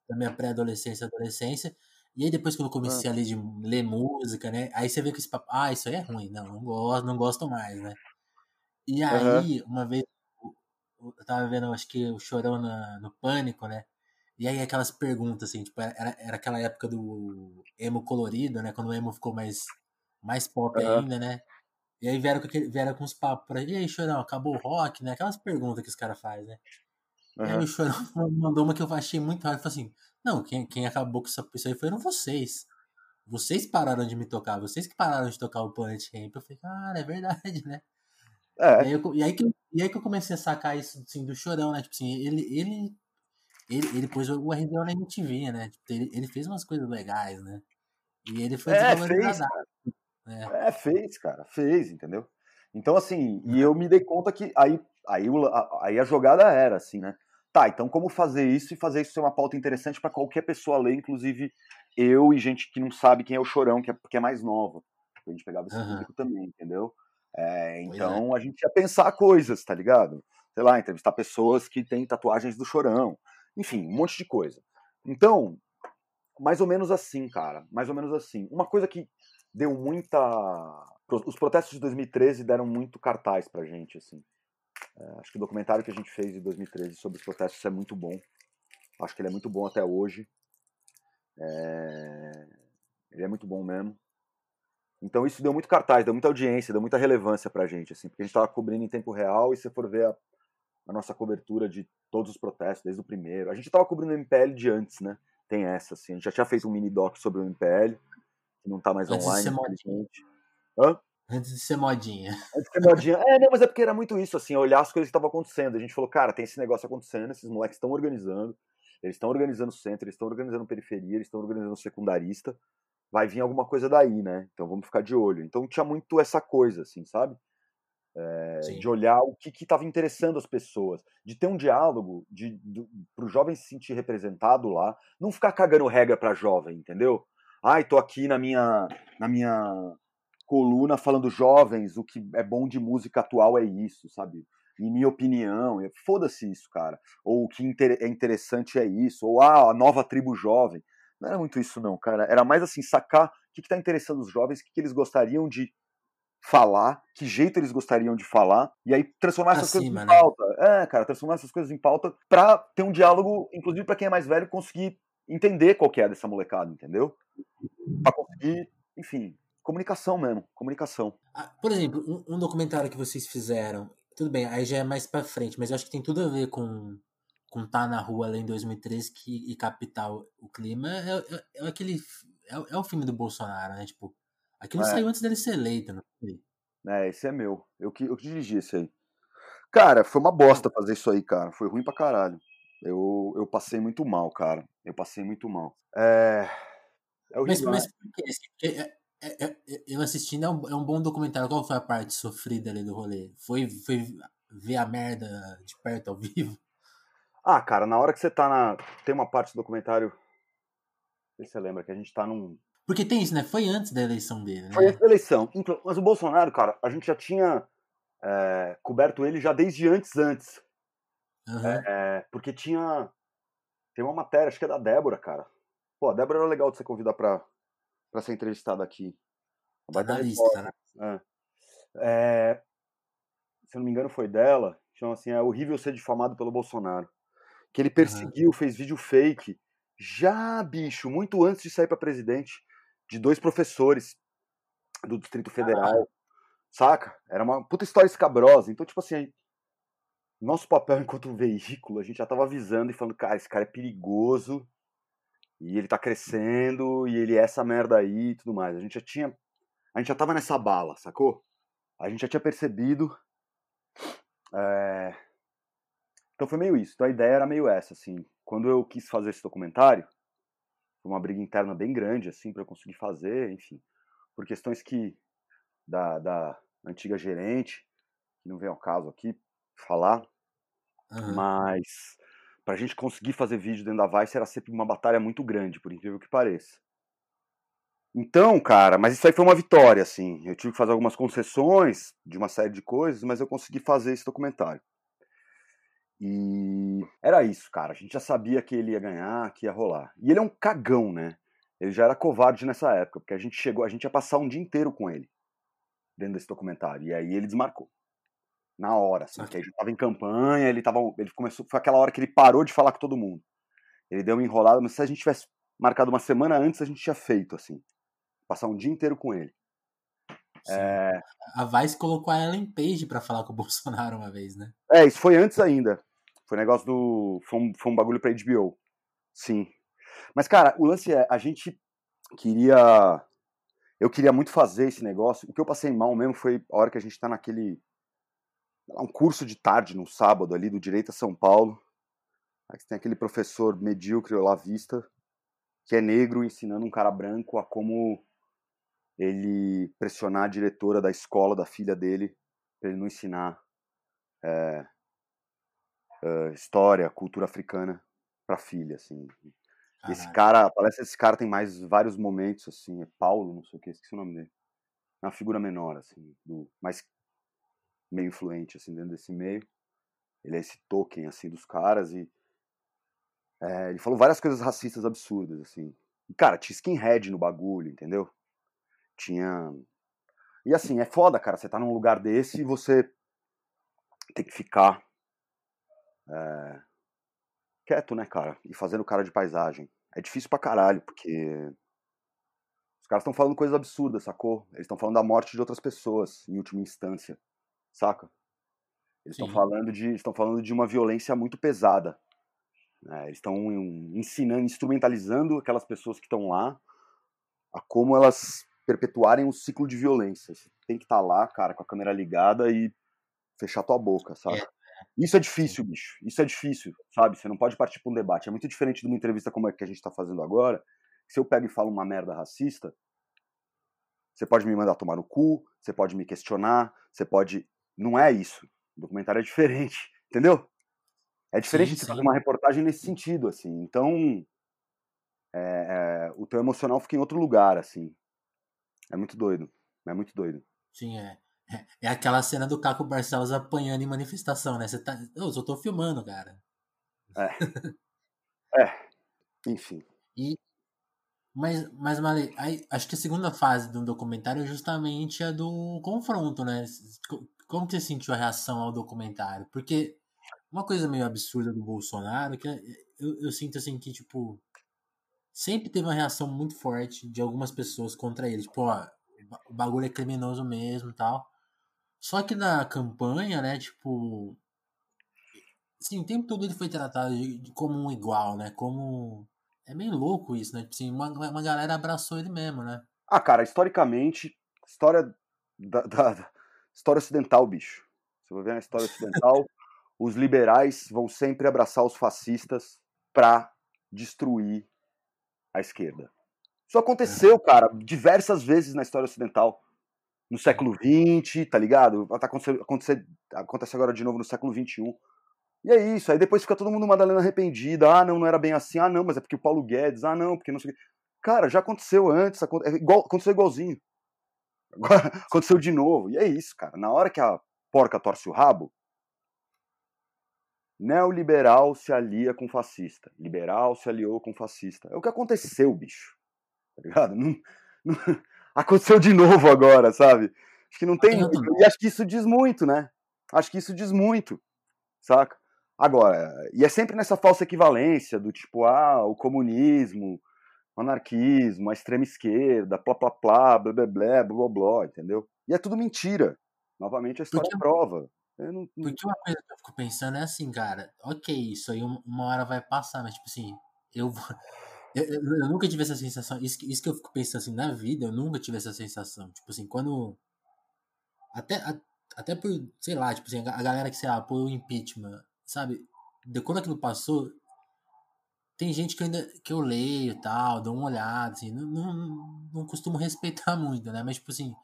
da minha pré-adolescência e adolescência, e aí depois que eu comecei ah. a ler, de, ler música, né, aí você vê que esse papo, ah, isso aí é ruim, não, não gosto, não gosto mais, né. E aí, uhum. uma vez, eu tava vendo, acho que o Chorão na, no Pânico, né, e aí aquelas perguntas, assim, tipo, era, era aquela época do emo colorido, né, quando o emo ficou mais mais pop uhum. ainda, né? E aí vieram com, aquele, vieram com uns papos pra e aí, Chorão, acabou o rock, né? Aquelas perguntas que os caras fazem, né? Uhum. E aí o Chorão mandou uma que eu achei muito raro, falou assim, não, quem, quem acabou com isso aí foram vocês. Vocês pararam de me tocar, vocês que pararam de tocar o Planet Ramp. Eu falei, cara, é verdade, né? É. E, aí eu, e, aí que, e aí que eu comecei a sacar isso assim, do Chorão, né? Tipo assim, ele, ele, ele, ele pôs o RDO na MTV, né? Tipo, ele, ele fez umas coisas legais, né? E ele foi é, desvalorizado. É. é, fez, cara, fez, entendeu? Então, assim, e eu me dei conta que aí, aí, aí a jogada era assim, né? Tá, então como fazer isso e fazer isso ser uma pauta interessante para qualquer pessoa ler, inclusive eu e gente que não sabe quem é o Chorão, que é, que é mais nova. A gente pegava esse uhum. público também, entendeu? É, então é. a gente ia pensar coisas, tá ligado? Sei lá, entrevistar pessoas que têm tatuagens do Chorão. Enfim, um monte de coisa. Então, mais ou menos assim, cara. Mais ou menos assim. Uma coisa que deu muita. Os protestos de 2013 deram muito cartaz pra gente, assim. É, acho que o documentário que a gente fez em 2013 sobre os protestos é muito bom. Acho que ele é muito bom até hoje. É... Ele é muito bom mesmo. Então isso deu muito cartaz, deu muita audiência, deu muita relevância pra gente, assim, porque a gente estava cobrindo em tempo real e se for ver a, a, nossa cobertura de todos os protestos, desde o primeiro. A gente estava cobrindo o MPL de antes, né? Tem essa, assim. A gente já tinha feito um mini doc sobre o MPL que não tá mais Antes online, infelizmente. Hã? Antes de ser modinha. Antes de ser modinha. É, não, mas é porque era muito isso, assim, olhar as coisas que estavam acontecendo. A gente falou, cara, tem esse negócio acontecendo, esses moleques estão organizando, eles estão organizando centro, eles estão organizando periferia, eles estão organizando secundarista. Vai vir alguma coisa daí, né? Então vamos ficar de olho. Então tinha muito essa coisa, assim, sabe? É, de olhar o que estava interessando as pessoas, de ter um diálogo, de, para o jovem se sentir representado lá, não ficar cagando regra para jovem, entendeu? ai, tô aqui na minha, na minha coluna falando jovens, o que é bom de música atual é isso, sabe? Em minha opinião, foda-se isso, cara. Ou o que é interessante é isso, ou ah, a nova tribo jovem. Não era muito isso, não, cara. Era mais assim, sacar o que, está interessando os jovens, o que, que eles gostariam de falar, que jeito eles gostariam de falar, e aí transformar essas coisas em né? pauta. É, cara, transformar essas coisas em pauta pra ter um diálogo, inclusive para quem é mais velho, conseguir entender qual que é dessa molecada, entendeu? Para conseguir, enfim, comunicação mesmo, comunicação. Ah, por exemplo, um, um, documentário que vocês fizeram, tudo bem, aí já é mais para frente, mas eu acho que tem tudo a ver com com Tá na Rua lá em 2013 que, e Capital, o clima, é, é, é aquele. É, é, o filme do Bolsonaro, né? Tipo, aquilo é. saiu antes dele ser eleito, não foi? É, esse é meu. Eu que, eu que dirigi esse aí. Cara, foi uma bosta fazer isso aí, cara. Foi ruim pra caralho. Eu, eu passei muito mal, cara. Eu passei muito mal. É. É mas, mas né? por que? É, é, é, eu assistindo, é um, é um bom documentário. Qual foi a parte sofrida ali do rolê? Foi, foi ver a merda de perto ao vivo? Ah, cara, na hora que você tá na. Tem uma parte do documentário. Não sei se você lembra, que a gente tá num. Porque tem isso, né? Foi antes da eleição dele, né? Foi antes da eleição. Mas o Bolsonaro, cara, a gente já tinha é, coberto ele já desde antes, antes. Uhum. É, porque tinha. Tem uma matéria, acho que é da Débora, cara. Pô, a Débora era legal de você convidar pra, pra ser entrevistada aqui. Vai dar lista, né? É. É, se eu não me engano, foi dela. Chama assim: é horrível ser difamado pelo Bolsonaro. Que ele perseguiu, uhum. fez vídeo fake. Já, bicho, muito antes de sair para presidente. de dois professores do Distrito Federal, ah. saca? Era uma puta história escabrosa. Então, tipo assim, nosso papel enquanto veículo, a gente já tava avisando e falando, cara, esse cara é perigoso, e ele tá crescendo, e ele é essa merda aí e tudo mais. A gente já tinha. A gente já tava nessa bala, sacou? A gente já tinha percebido. É... Então foi meio isso. Então a ideia era meio essa, assim. Quando eu quis fazer esse documentário, foi uma briga interna bem grande, assim, para eu conseguir fazer, enfim. Por questões que. Da, da antiga gerente, que não vem ao caso aqui falar, uhum. mas para a gente conseguir fazer vídeo dentro da Vice era sempre uma batalha muito grande, por incrível que pareça. Então, cara, mas isso aí foi uma vitória, assim. Eu tive que fazer algumas concessões de uma série de coisas, mas eu consegui fazer esse documentário. E era isso, cara. A gente já sabia que ele ia ganhar, que ia rolar. E ele é um cagão, né? Ele já era covarde nessa época, porque a gente chegou, a gente ia passar um dia inteiro com ele dentro desse documentário. E aí ele desmarcou na hora, assim, que a gente tava em campanha, ele tava, ele começou, foi aquela hora que ele parou de falar com todo mundo. Ele deu uma enrolada, mas se a gente tivesse marcado uma semana antes, a gente tinha feito, assim, passar um dia inteiro com ele. É... A Vice colocou a Ellen Page para falar com o Bolsonaro uma vez, né? É, isso foi antes ainda. Foi um negócio do. Foi um, foi um bagulho pra HBO. Sim. Mas, cara, o lance é, a gente queria. Eu queria muito fazer esse negócio. O que eu passei mal mesmo foi a hora que a gente tá naquele um curso de tarde no sábado ali do Direito a São Paulo. Aí tem aquele professor medíocre lavista que é negro ensinando um cara branco a como ele pressionar a diretora da escola da filha dele para ele não ensinar é, é, história, cultura africana para filha, assim. Esse cara, parece que esse cara tem mais vários momentos, assim, é Paulo, não sei o que, esqueci o nome dele. É uma figura menor, assim, do, mas meio influente assim dentro desse meio. Ele é esse token assim dos caras e é, ele falou várias coisas racistas absurdas assim. E, cara, tinha skinhead no bagulho, entendeu? Tinha e assim é foda, cara. Você tá num lugar desse e você tem que ficar é, quieto, né, cara? E fazendo cara de paisagem. É difícil pra caralho, porque os caras estão falando coisas absurdas, sacou? Eles estão falando da morte de outras pessoas, em última instância saca? Eles estão falando de estão falando de uma violência muito pesada. Né? Eles estão ensinando, instrumentalizando aquelas pessoas que estão lá a como elas perpetuarem o ciclo de violência. Você tem que estar tá lá, cara, com a câmera ligada e fechar tua boca, sabe? É. Isso é difícil, bicho. Isso é difícil, sabe? Você não pode partir para um debate. É muito diferente de uma entrevista como a que a gente está fazendo agora. Se eu pego e falo uma merda racista, você pode me mandar tomar no cu, você pode me questionar, você pode não é isso. O documentário é diferente, entendeu? É diferente sim, de fazer uma reportagem nesse sentido, assim. Então, é, é, o teu emocional fica em outro lugar, assim. É muito doido. É muito doido. Sim, é. É, aquela cena do Caco Barcelos apanhando em manifestação, né? Você tá. Eu só tô filmando, cara. É. é. Enfim. E, mas, mas Male, acho que a segunda fase do documentário é justamente a do confronto, né? Como você sentiu a reação ao documentário? Porque uma coisa meio absurda do Bolsonaro, que é, eu, eu sinto assim que, tipo, sempre teve uma reação muito forte de algumas pessoas contra ele. Tipo, ó, o bagulho é criminoso mesmo tal. Só que na campanha, né, tipo. Sim, o tempo todo ele foi tratado de, de, como um igual, né? Como. É meio louco isso, né? Tipo assim, uma, uma galera abraçou ele mesmo, né? Ah, cara, historicamente, história da, da, História ocidental, bicho. Você vai ver na história ocidental, os liberais vão sempre abraçar os fascistas para destruir a esquerda. Isso aconteceu, cara, diversas vezes na história ocidental. No século XX, tá ligado? Tá acontecendo, acontece agora de novo no século XXI. E é isso, aí depois fica todo mundo Madalena arrependida. Ah, não, não era bem assim. Ah, não, mas é porque o Paulo Guedes. Ah, não, porque não sei o Cara, já aconteceu antes, é aconteceu igualzinho. Agora aconteceu de novo. E é isso, cara. Na hora que a porca torce o rabo, neoliberal se alia com fascista. Liberal se aliou com fascista. É o que aconteceu, bicho. Tá ligado? Não, não... Aconteceu de novo agora, sabe? Acho que não tem. E acho que isso diz muito, né? Acho que isso diz muito, saca? Agora, e é sempre nessa falsa equivalência do tipo, ah, o comunismo anarquismo, a extrema esquerda, plá, plá, plá, blá, blá, blá, blá, blá, entendeu? E é tudo mentira. Novamente a história Porque- prova. Eu não- não- Porque uma coisa que eu fico pensando é assim, cara, ok, isso aí uma- hora vai passar, mas tipo assim, eu, vou- eu, eu- eu nunca tive essa sensação, isso, que- isso que eu fico pensando assim, na vida, eu nunca tive essa sensação. Tipo assim, quando. Até, a- até por, sei lá, tipo assim, a galera que, sei lá, apoiou o impeachment, sabe? De quando aquilo passou, tem gente que eu ainda que eu leio e tal, dou uma olhada, assim, não, não, não costumo respeitar muito, né? Mas, tipo assim,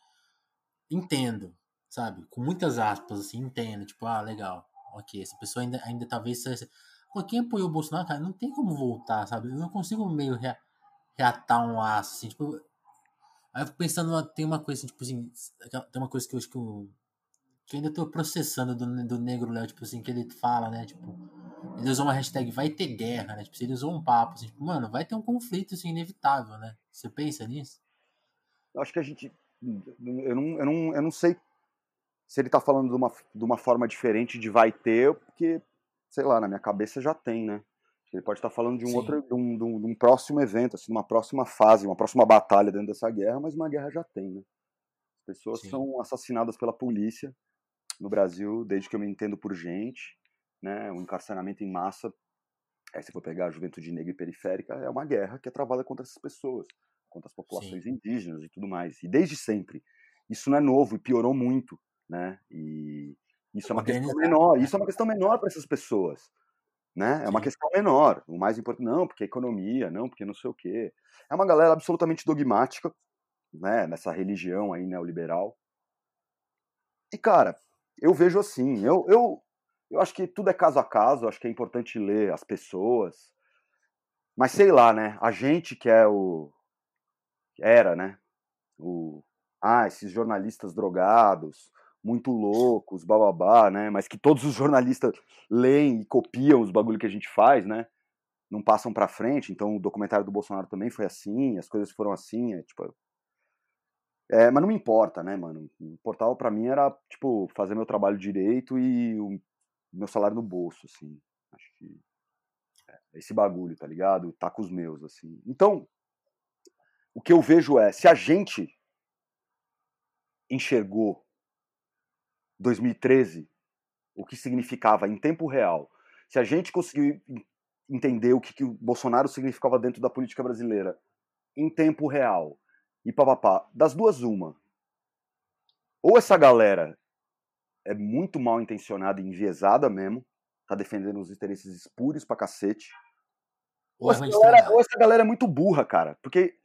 entendo, sabe? Com muitas aspas, assim, entendo. Tipo, ah, legal, ok, essa pessoa ainda, ainda talvez. Pô, quem apoiou o Bolsonaro, cara, não tem como voltar, sabe? Eu não consigo meio rea- reatar um aço, assim, tipo. Aí eu fico pensando, uma- tem uma coisa, assim, tipo assim, tem uma coisa que eu acho que eu, que eu ainda tô processando do, do Negro Léo, tipo assim, que ele fala, né, tipo, ele usou uma hashtag vai ter guerra, né, tipo, ele usou um papo, assim, tipo, mano, vai ter um conflito, assim, inevitável, né? Você pensa nisso? eu acho que a gente. Eu não, eu não, eu não sei se ele tá falando de uma, de uma forma diferente de vai ter, porque, sei lá, na minha cabeça já tem, né? Ele pode estar falando de um Sim. outro, de um, de um- de um próximo evento, assim, de uma próxima fase, uma próxima batalha dentro dessa guerra, mas uma guerra já tem, né? As pessoas Sim. são assassinadas pela polícia no Brasil, desde que eu me entendo por gente, né? O encarceramento em massa, aí se for pegar a juventude negra e periférica, é uma guerra que é travada contra essas pessoas, contra as populações indígenas e tudo mais, e desde sempre. Isso não é novo e piorou muito, né? E isso é uma questão menor, né? isso é uma questão menor para essas pessoas, né? É uma Sim. questão menor. O mais importante, não, porque a economia, não, porque não sei o quê. É uma galera absolutamente dogmática, né? Nessa religião aí neoliberal. E, cara, eu vejo assim, eu, eu, eu acho que tudo é caso a caso, acho que é importante ler as pessoas. Mas sei lá, né? A gente que é o. Era, né? O. Ah, esses jornalistas drogados, muito loucos, bababá, né? Mas que todos os jornalistas leem e copiam os bagulho que a gente faz, né? Não passam pra frente. Então o documentário do Bolsonaro também foi assim, as coisas foram assim, é, tipo. É, mas não me importa, né, mano? O importava pra mim era, tipo, fazer meu trabalho direito e meu salário no bolso, assim. Acho que. É, esse bagulho, tá ligado? Tá com os meus, assim. Então, o que eu vejo é, se a gente enxergou 2013 o que significava em tempo real, se a gente conseguiu en- entender o que, que o Bolsonaro significava dentro da política brasileira em tempo real e papapá, das duas uma. Ou essa galera é muito mal intencionada e enviesada mesmo, tá defendendo os interesses espúrios pra cacete, ou é essa, de galera, ou essa galera é muito burra, cara. Porque,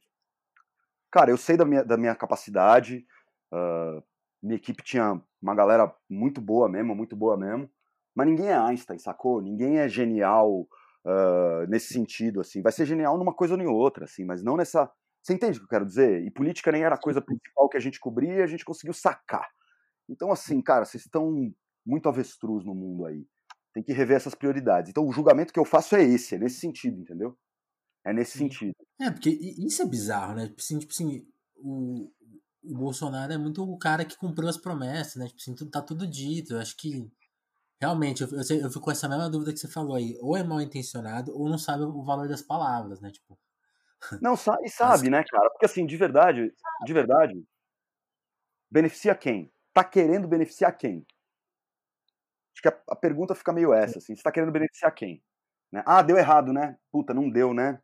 cara, eu sei da minha, da minha capacidade. ah, minha equipe tinha uma galera muito boa mesmo, muito boa mesmo. Mas ninguém é Einstein, sacou? Ninguém é genial ah, nesse sentido, assim. Vai ser genial numa coisa ou em outra, assim, mas não nessa. Você entende o que eu quero dizer? E política nem era a coisa principal que a gente cobria e a gente conseguiu sacar. Então, assim, cara, vocês estão muito avestruz no mundo aí. Tem que rever essas prioridades. Então, o julgamento que eu faço é esse, é nesse sentido, entendeu? É nesse Sim. sentido. É, porque isso é bizarro, né? Tipo assim, tipo assim, o, o Bolsonaro é muito o cara que cumpriu as promessas, né? Tipo assim, tudo, tá tudo dito. Eu acho que realmente eu, eu, eu fico com essa mesma dúvida que você falou aí. Ou é mal intencionado, ou não sabe o valor das palavras, né? Tipo, Não, sa e sabe, né, cara? Porque assim, de verdade, de verdade, beneficia quem? Tá querendo beneficiar quem? Acho que a, a pergunta fica meio essa, assim, você tá querendo beneficiar quem? Né? Ah, deu errado, né? Puta, não deu, né?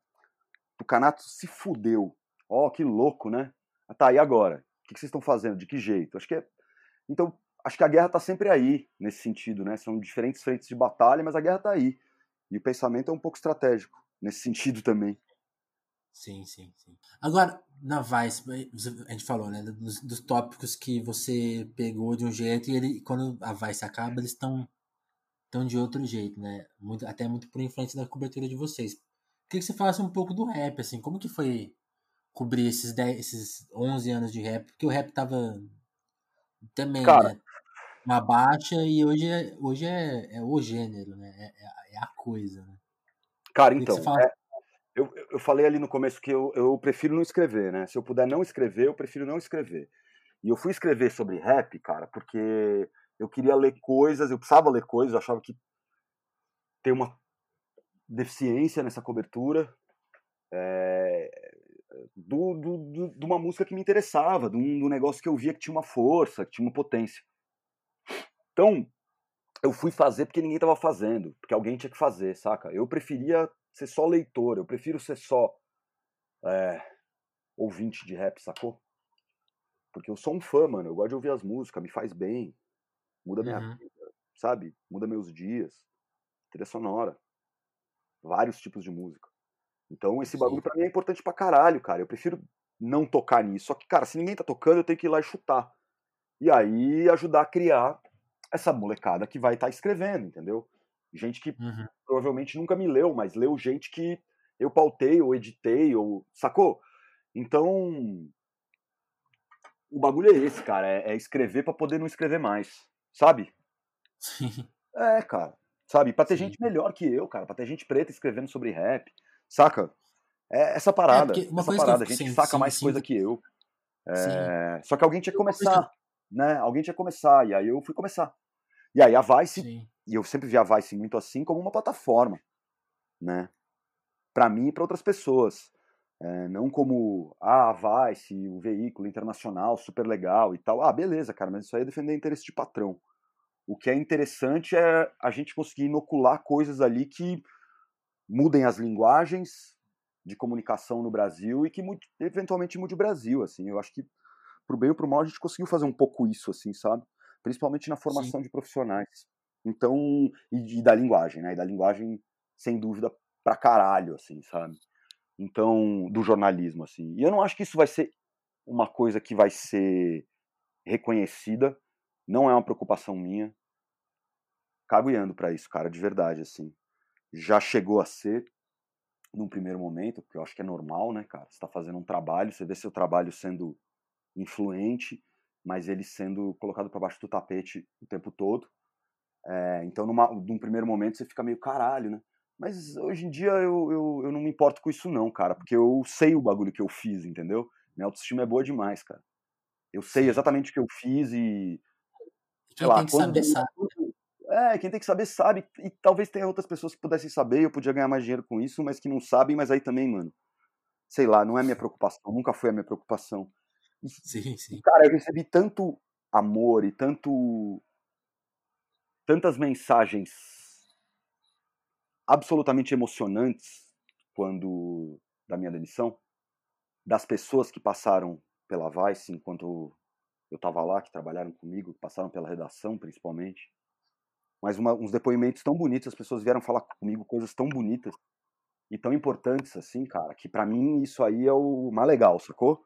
Tucanato se fudeu. Ó, que louco, né? Ah, tá, e agora? O que vocês estão fazendo? De que jeito? Acho que é... Então, acho que a guerra tá sempre aí, nesse sentido, né? São diferentes frentes de batalha, mas a guerra tá aí. E o pensamento é um pouco estratégico, nesse sentido também. Sim, sim, sim. Agora, na Vice, a gente falou, né? Dos, dos tópicos que você pegou de um jeito e ele, quando a Vice acaba, eles estão estão de outro jeito, né? Muito, até muito por influência da cobertura de vocês. Queria que você falasse um pouco do rap, assim, como que foi cobrir esses, 10, esses 11 anos de rap? Porque o rap tava também, Cara. né? Uma baixa e hoje é, hoje é, é o gênero, né? É, é- é a coisa, né? Cara, então, é, eu, eu falei ali no começo que eu, eu prefiro não escrever, né? Se eu puder não escrever, eu prefiro não escrever. E eu fui escrever sobre rap, cara, porque eu queria ler coisas, eu precisava ler coisas, eu achava que tem uma deficiência nessa cobertura. É, do, do, do, de uma música que me interessava, de um, de um negócio que eu via que tinha uma força, que tinha uma potência. Então, eu fui fazer porque ninguém estava fazendo, porque alguém tinha que fazer, saca? Eu preferia ser só leitor, eu prefiro ser só é, ouvinte de rap, sacou? Porque eu sou um fã, mano, eu gosto de ouvir as músicas, me faz bem, muda minha Uhum. vida, sabe? Muda meus dias, trilha sonora, vários tipos de música. Então esse bagulho Sim. pra mim é importante pra caralho, cara. Eu prefiro não tocar nisso. Só que, cara, se ninguém tá tocando, eu tenho que ir lá e chutar. E aí ajudar a criar essa molecada que vai estar escrevendo, entendeu? Gente que Uhum. provavelmente nunca me leu, mas leu gente que eu pautei ou editei, ou. Sacou? Então. O bagulho é esse, cara. É, é escrever pra poder não escrever mais. Sabe? Sim. É, cara. Sabe? Pra ter Sim. gente melhor que eu, cara. Pra ter gente preta escrevendo sobre rap. Saca? É essa parada. porque uma essa que eu parada. fico gente sem- saca sim, mais sim. coisa que eu. Sim. É, Só que alguém tinha que começar. Né? Alguém tinha que começar. E aí eu fui começar. E aí a Vice Sim. E eu sempre vi a Vice muito assim como uma plataforma, né? Para mim e para outras pessoas, É, não como ah, a Vice, o veículo internacional super legal e tal. Ah, beleza, cara, mas isso aí é defender interesse de patrão. O que é interessante é a gente conseguir inocular coisas ali que mudem as linguagens de comunicação no Brasil e que mude- eventualmente mude o Brasil, assim. Eu acho que pro bem ou pro mal a gente conseguiu fazer um pouco isso, assim, sabe? Principalmente na formação de profissionais. Então, e, e da linguagem, né? E da linguagem, sem dúvida, pra caralho, assim, sabe? Então, do jornalismo, assim. E eu não acho que isso vai ser uma coisa que vai ser reconhecida. Não é uma preocupação minha. Cago e ando pra isso, cara, de verdade, assim. Já chegou a ser num primeiro momento, porque eu acho que é normal, né, cara? Você tá fazendo um trabalho, você vê seu trabalho sendo influente, mas ele sendo colocado para baixo do tapete o tempo todo. É, então, numa, num primeiro momento, você fica meio caralho, né? Mas hoje em dia eu, eu, eu não me importo com isso, não, cara, porque eu sei o bagulho que eu fiz, entendeu? Minha autoestima é boa demais, cara. Eu sei exatamente o que eu fiz e. Quem lá, tem que quando- saber, sabe. É, quem tem que saber sabe. E talvez tenha outras pessoas que pudessem saber, eu podia ganhar mais dinheiro com isso, mas que não sabem, mas aí também, mano. Sei lá, não é minha preocupação, nunca foi a minha preocupação. E, Sim, sim. cara, eu recebi tanto amor e tanto. Tantas mensagens absolutamente emocionantes quando. da minha demissão, das pessoas que passaram pela Vice enquanto eu tava lá, que trabalharam comigo, que passaram pela redação principalmente. Mas uma- uns depoimentos tão bonitos, as pessoas vieram falar comigo coisas tão bonitas e tão importantes assim, cara, que pra mim isso aí é o mais legal, sacou?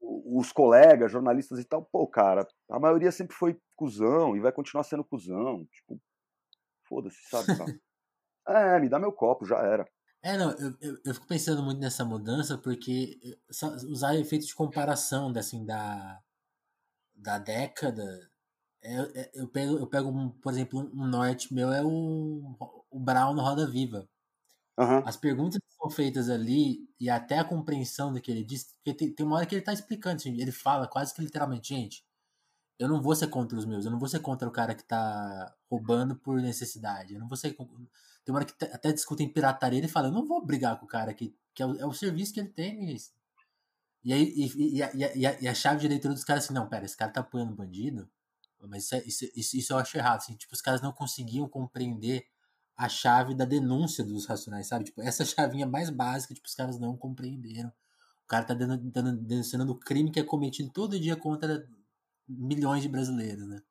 O- os colegas, jornalistas e tal, pô, cara, a maioria sempre foi cuzão e vai continuar sendo cuzão. Tipo, foda-se, sabe, é, me dá meu copo, já era. É, não, eu, eu, eu fico pensando muito nessa mudança porque eh, usar efeitos de comparação da, assim, da, da década. é- é- eu, pego, eu pego, por exemplo, um norte meu é o, o Brown no Roda Viva. Aham. As perguntas que são feitas ali e até a compreensão do que ele diz, porque tem, tem uma hora que ele tá explicando, assim, ele fala quase que literalmente, gente, eu não vou ser contra os meus, eu não vou ser contra o cara que tá roubando por necessidade, eu não vou ser. Tem uma hora que até discutem pirataria, ele fala, eu não vou brigar com o cara que, que é, o, é o serviço que ele tem. isso. E aí, e, e, a, e, a, e a- e chave de leitura dos caras assim, não, pera, esse cara tá apoiando bandido, mas isso, é- isso, isso, isso eu acho errado, assim, tipo, os caras não conseguiam compreender a chave da denúncia dos racionais, sabe? Tipo, essa chavinha mais básica, tipo, os caras não compreenderam. O cara tá denunciando o crime que é cometido todo dia contra milhões de brasileiros, né?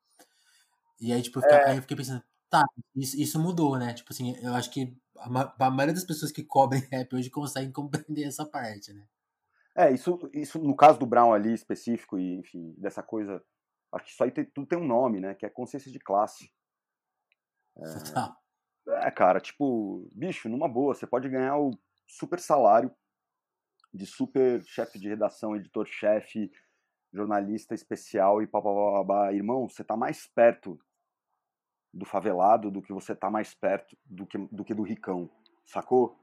E aí, tipo, eu fica- aí eu fiquei pensando, tá, isso, isso mudou, né? Tipo assim, eu acho que a, a maioria das pessoas que cobrem rap hoje conseguem compreender essa parte, né? É, isso, isso no caso do Brown ali específico e, enfim, dessa coisa, acho que isso aí tem, tudo tem um nome, né, que é consciência de classe. Total. É, cara, tipo, bicho, numa boa, você pode ganhar o super salário de super chefe de redação, editor-chefe, jornalista especial e papapá. Irmão, você tá mais perto do favelado do que você tá mais perto do que do, que do ricão, sacou?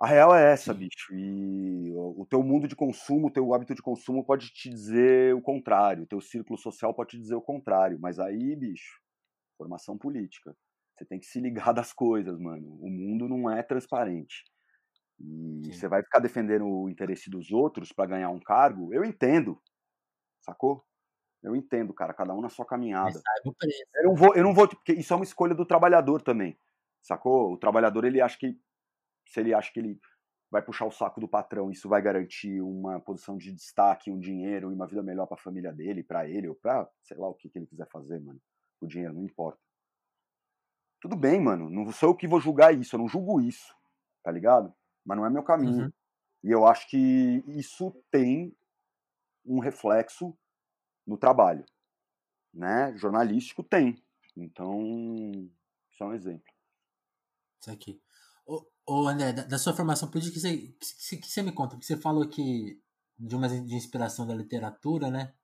A real é essa, bicho. E o o teu mundo de consumo, o teu hábito de consumo pode te dizer o contrário, o teu círculo social pode te dizer o contrário. Mas aí, bicho, formação política. Você tem que se ligar das coisas, mano. O mundo não é transparente. E Sim. você vai ficar defendendo o interesse dos outros para ganhar um cargo, eu entendo. Sacou? Eu entendo, cara, cada um na sua caminhada. Eu não vou, eu não vou, porque isso é uma escolha do trabalhador também. Sacou? O trabalhador, ele acha que se ele acha que ele vai puxar o saco do patrão, isso vai garantir uma posição de destaque, um dinheiro e uma vida melhor para a família dele, para ele ou para, sei lá, o que, que ele quiser fazer, mano. O dinheiro não importa. Tudo bem, mano, não sou eu que vou julgar isso, eu não julgo isso, tá ligado? Mas não é meu caminho. Uhum. E eu acho que isso tem um reflexo no trabalho, né? Jornalístico tem. Então, só um exemplo. Isso aqui. Ô, ô André, da, da, sua formação política, que você, que, que você me conta? Porque você falou que de uma de inspiração da literatura, né?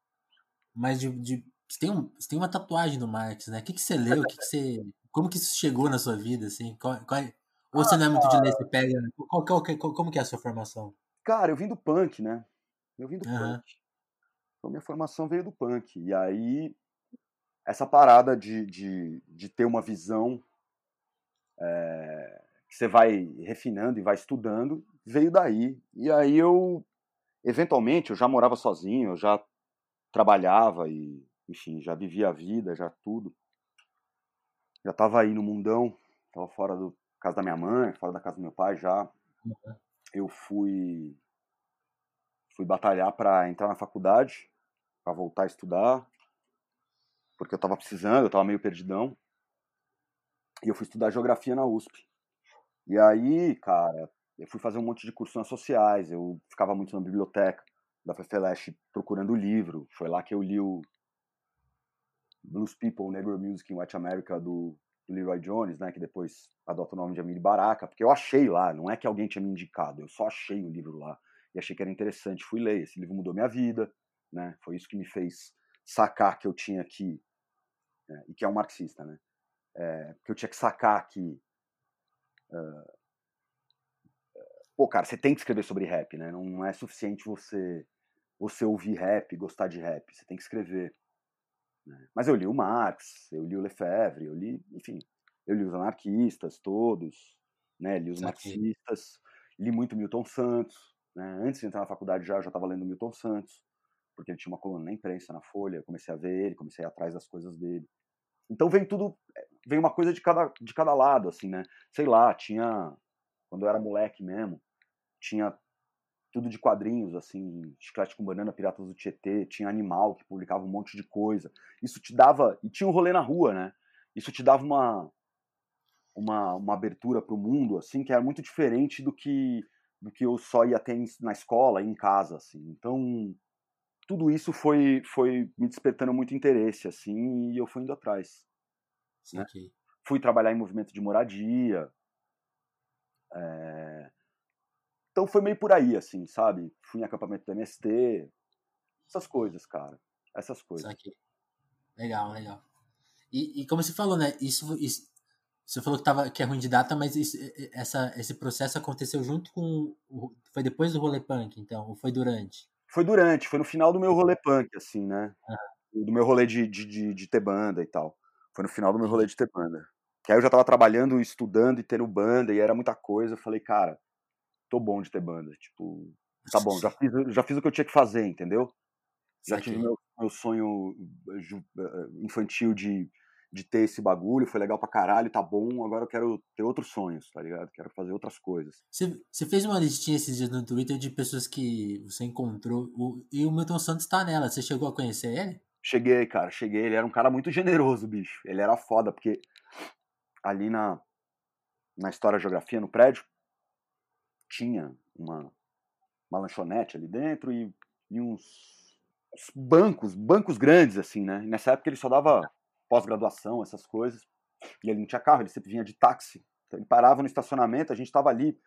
Mas de, de você, tem um, você tem uma tatuagem do Marx, né? O que, que você leu? O que, que você, como que isso chegou na sua vida, assim? Qual, qual, é, ou você não é muito de ler, você pega... Qual, qual, qual, como que é a sua formação? Cara, eu vim do punk, né? Eu vim do uhum. punk. Então, minha formação veio do punk. E aí, essa parada de, de, de ter uma visão é, que você vai refinando e vai estudando, veio daí. E aí eu, eventualmente, eu já morava sozinho, eu já trabalhava e, enfim, já vivia a vida, já tudo. Já estava aí no mundão, estava fora da casa da minha mãe, fora da casa do meu pai já. Eu fui fui batalhar para entrar na faculdade, para voltar a estudar, porque eu estava precisando, eu estava meio perdidão. E eu fui estudar geografia na USP. E aí, cara, eu fui fazer um monte de cursos sociais, eu ficava muito na biblioteca da FFLS procurando livro. Foi lá que eu li o Blues People, Negro Music in White America do, do Leroy Jones, né, que depois adota o nome de Amiri Baraka, porque eu achei lá, não é que alguém tinha me indicado, eu só achei o livro lá e achei que era interessante, fui ler. Esse livro mudou minha vida, né? Foi isso que me fez sacar que eu tinha que né, e que é um marxista, né? É, que eu tinha que sacar que uh, pô, cara, você tem que escrever sobre rap, né? Não é suficiente você você ouvir rap, gostar de rap, você tem que escrever. Né? Mas eu li o Marx, eu li o Lefebvre, eu li, enfim, eu li os anarquistas todos, né? Li os marxistas, li muito Milton Santos, né? Antes de entrar na faculdade já, eu já estava lendo Milton Santos, porque ele tinha uma coluna na imprensa, na Folha, comecei a ver ele, comecei a ir atrás das coisas dele. Então vem tudo, vem uma coisa de cada, de cada lado, assim, né? Sei lá, tinha, quando eu era moleque mesmo, tinha tudo de quadrinhos, assim, Chiclete com Banana, Piratas do Tietê, tinha Animal, que publicava um monte de coisa. Isso te dava, e tinha um rolê na rua, né? Isso te dava uma, uma, uma abertura para o mundo, assim, que era muito diferente do que do que eu só ia ter na escola, em casa, assim. Então, tudo isso foi foi me despertando muito interesse assim e eu fui indo atrás né? fui trabalhar em movimento de moradia é... então foi meio por aí assim sabe fui em acampamento do MST essas coisas cara essas coisas legal legal e, e, como você falou né isso, isso você falou que, tava, que é ruim de data, mas isso, essa, esse processo aconteceu junto com. Foi depois do rolê punk, então? Ou foi durante? Foi durante, foi no final do meu rolê punk, assim, né? Ah. Do meu rolê de, de, de, de, ter banda e tal. Foi no final do meu rolê de ter banda. Que aí eu já tava trabalhando, estudando e tendo banda, e era muita coisa. Eu falei, cara, tô bom de ter banda. Tipo, tá bom, já fiz, já fiz o que eu tinha que fazer, entendeu? Já tive meu, meu sonho eh, eh, infantil de de ter esse bagulho, foi legal pra caralho, tá bom, agora eu quero ter outros sonhos, tá ligado? Quero fazer outras coisas. Você, você fez uma listinha esses dias no Twitter de pessoas que você encontrou, o, e o Milton Santos tá nela, você chegou a conhecer ele? Cheguei, cara, cheguei, ele era um cara muito generoso, bicho, ele era foda, porque ali na, na História Geografia, no prédio, tinha uma, uma lanchonete ali dentro e, e uns, uns bancos, bancos grandes, assim, né? E nessa época ele só dava pós-graduação, essas coisas. E ele não tinha carro, ele sempre vinha de táxi. Então, ele parava no estacionamento, a gente estava ali.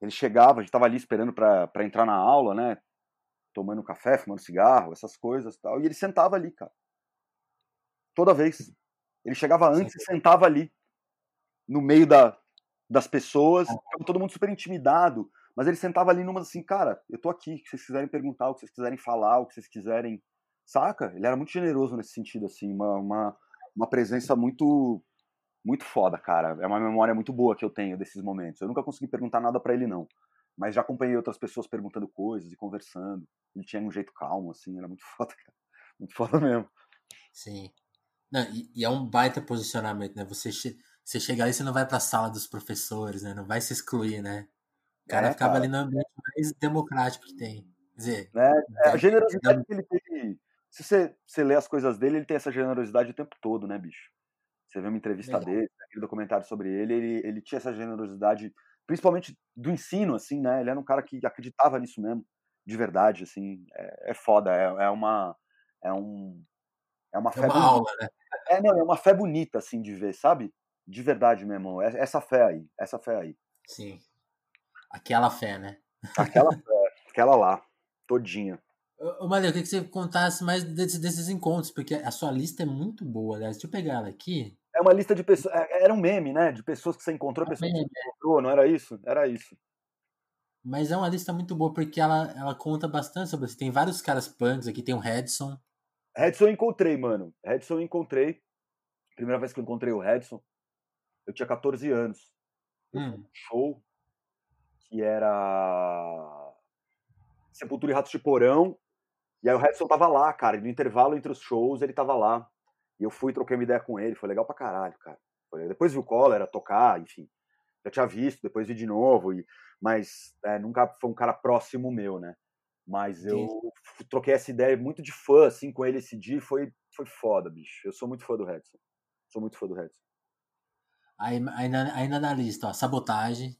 Ele chegava, a gente estava ali esperando para entrar na aula, né? Tomando café, fumando cigarro, essas coisas tal. E ele sentava ali, cara. Toda vez. Ele chegava antes e sentava ali, no meio da, das pessoas. Ficava todo mundo super intimidado. Mas ele sentava ali numa assim, cara, eu tô aqui, o que vocês quiserem perguntar, o que vocês quiserem falar, o que vocês quiserem. Saca? Ele era muito generoso nesse sentido, assim, uma, uma uma presença muito muito foda, cara. É uma memória muito boa que eu tenho desses momentos. Eu nunca consegui perguntar nada para ele, não. Mas já acompanhei outras pessoas perguntando coisas e conversando. Ele tinha um jeito calmo, assim, era muito foda, cara. Muito foda mesmo. Sim. Não, e, e, é um baita posicionamento, né? Você, você chega ali, você não vai pra sala dos professores, né? Não vai se excluir, né? O cara é, ficava cara. ali no ambiente mais democrático que tem. Quer dizer, é, é a generosidade que ele tem. Se você, você lê as coisas dele, ele tem essa generosidade o tempo todo, né, bicho? Você vê uma entrevista Legal. dele, aquele documentário sobre ele, ele, ele tinha essa generosidade, principalmente do ensino, assim, né? Ele era um cara que acreditava nisso mesmo, de verdade, assim. É, é foda, é, é uma. É um. É uma fé. É uma aula, né? É, não, é uma fé bonita, assim, de ver, sabe? De verdade, meu irmão. É, essa fé aí, essa fé aí. Sim. Aquela fé, né? Aquela fé, aquela lá, todinha. Ô, Maria, eu queria que você contasse mais desses, desses encontros, porque a sua lista é muito boa, aliás. Deixa eu pegar ela aqui. É uma lista de pessoas. É, era um meme, né? De pessoas que você encontrou, é pessoas que você encontrou, não era isso? Era isso. Mas é uma lista muito boa, porque ela, ela conta bastante sobre isso. Tem vários caras punks aqui, tem o Redson. Redson eu encontrei, mano. Redson eu encontrei. Primeira vez que eu encontrei o Redson, eu tinha 14 anos. Hum. Um show que era Sepultura e Ratos de Porão. E aí o Redson tava lá, cara. No intervalo entre os shows, ele tava lá. E eu fui, troquei uma ideia com ele. Foi legal pra caralho, cara. Depois vi o Collor tocar, enfim. Já tinha visto, depois vi de novo. E, mas é, nunca foi um cara próximo meu, né? Mas eu Sim. troquei essa ideia muito de fã, assim, com ele esse dia. Foi, foi foda, bicho. Eu sou muito fã do Redson. Sou muito fã do Redson. Aí, ainda, ainda na lista, ó, sabotagem.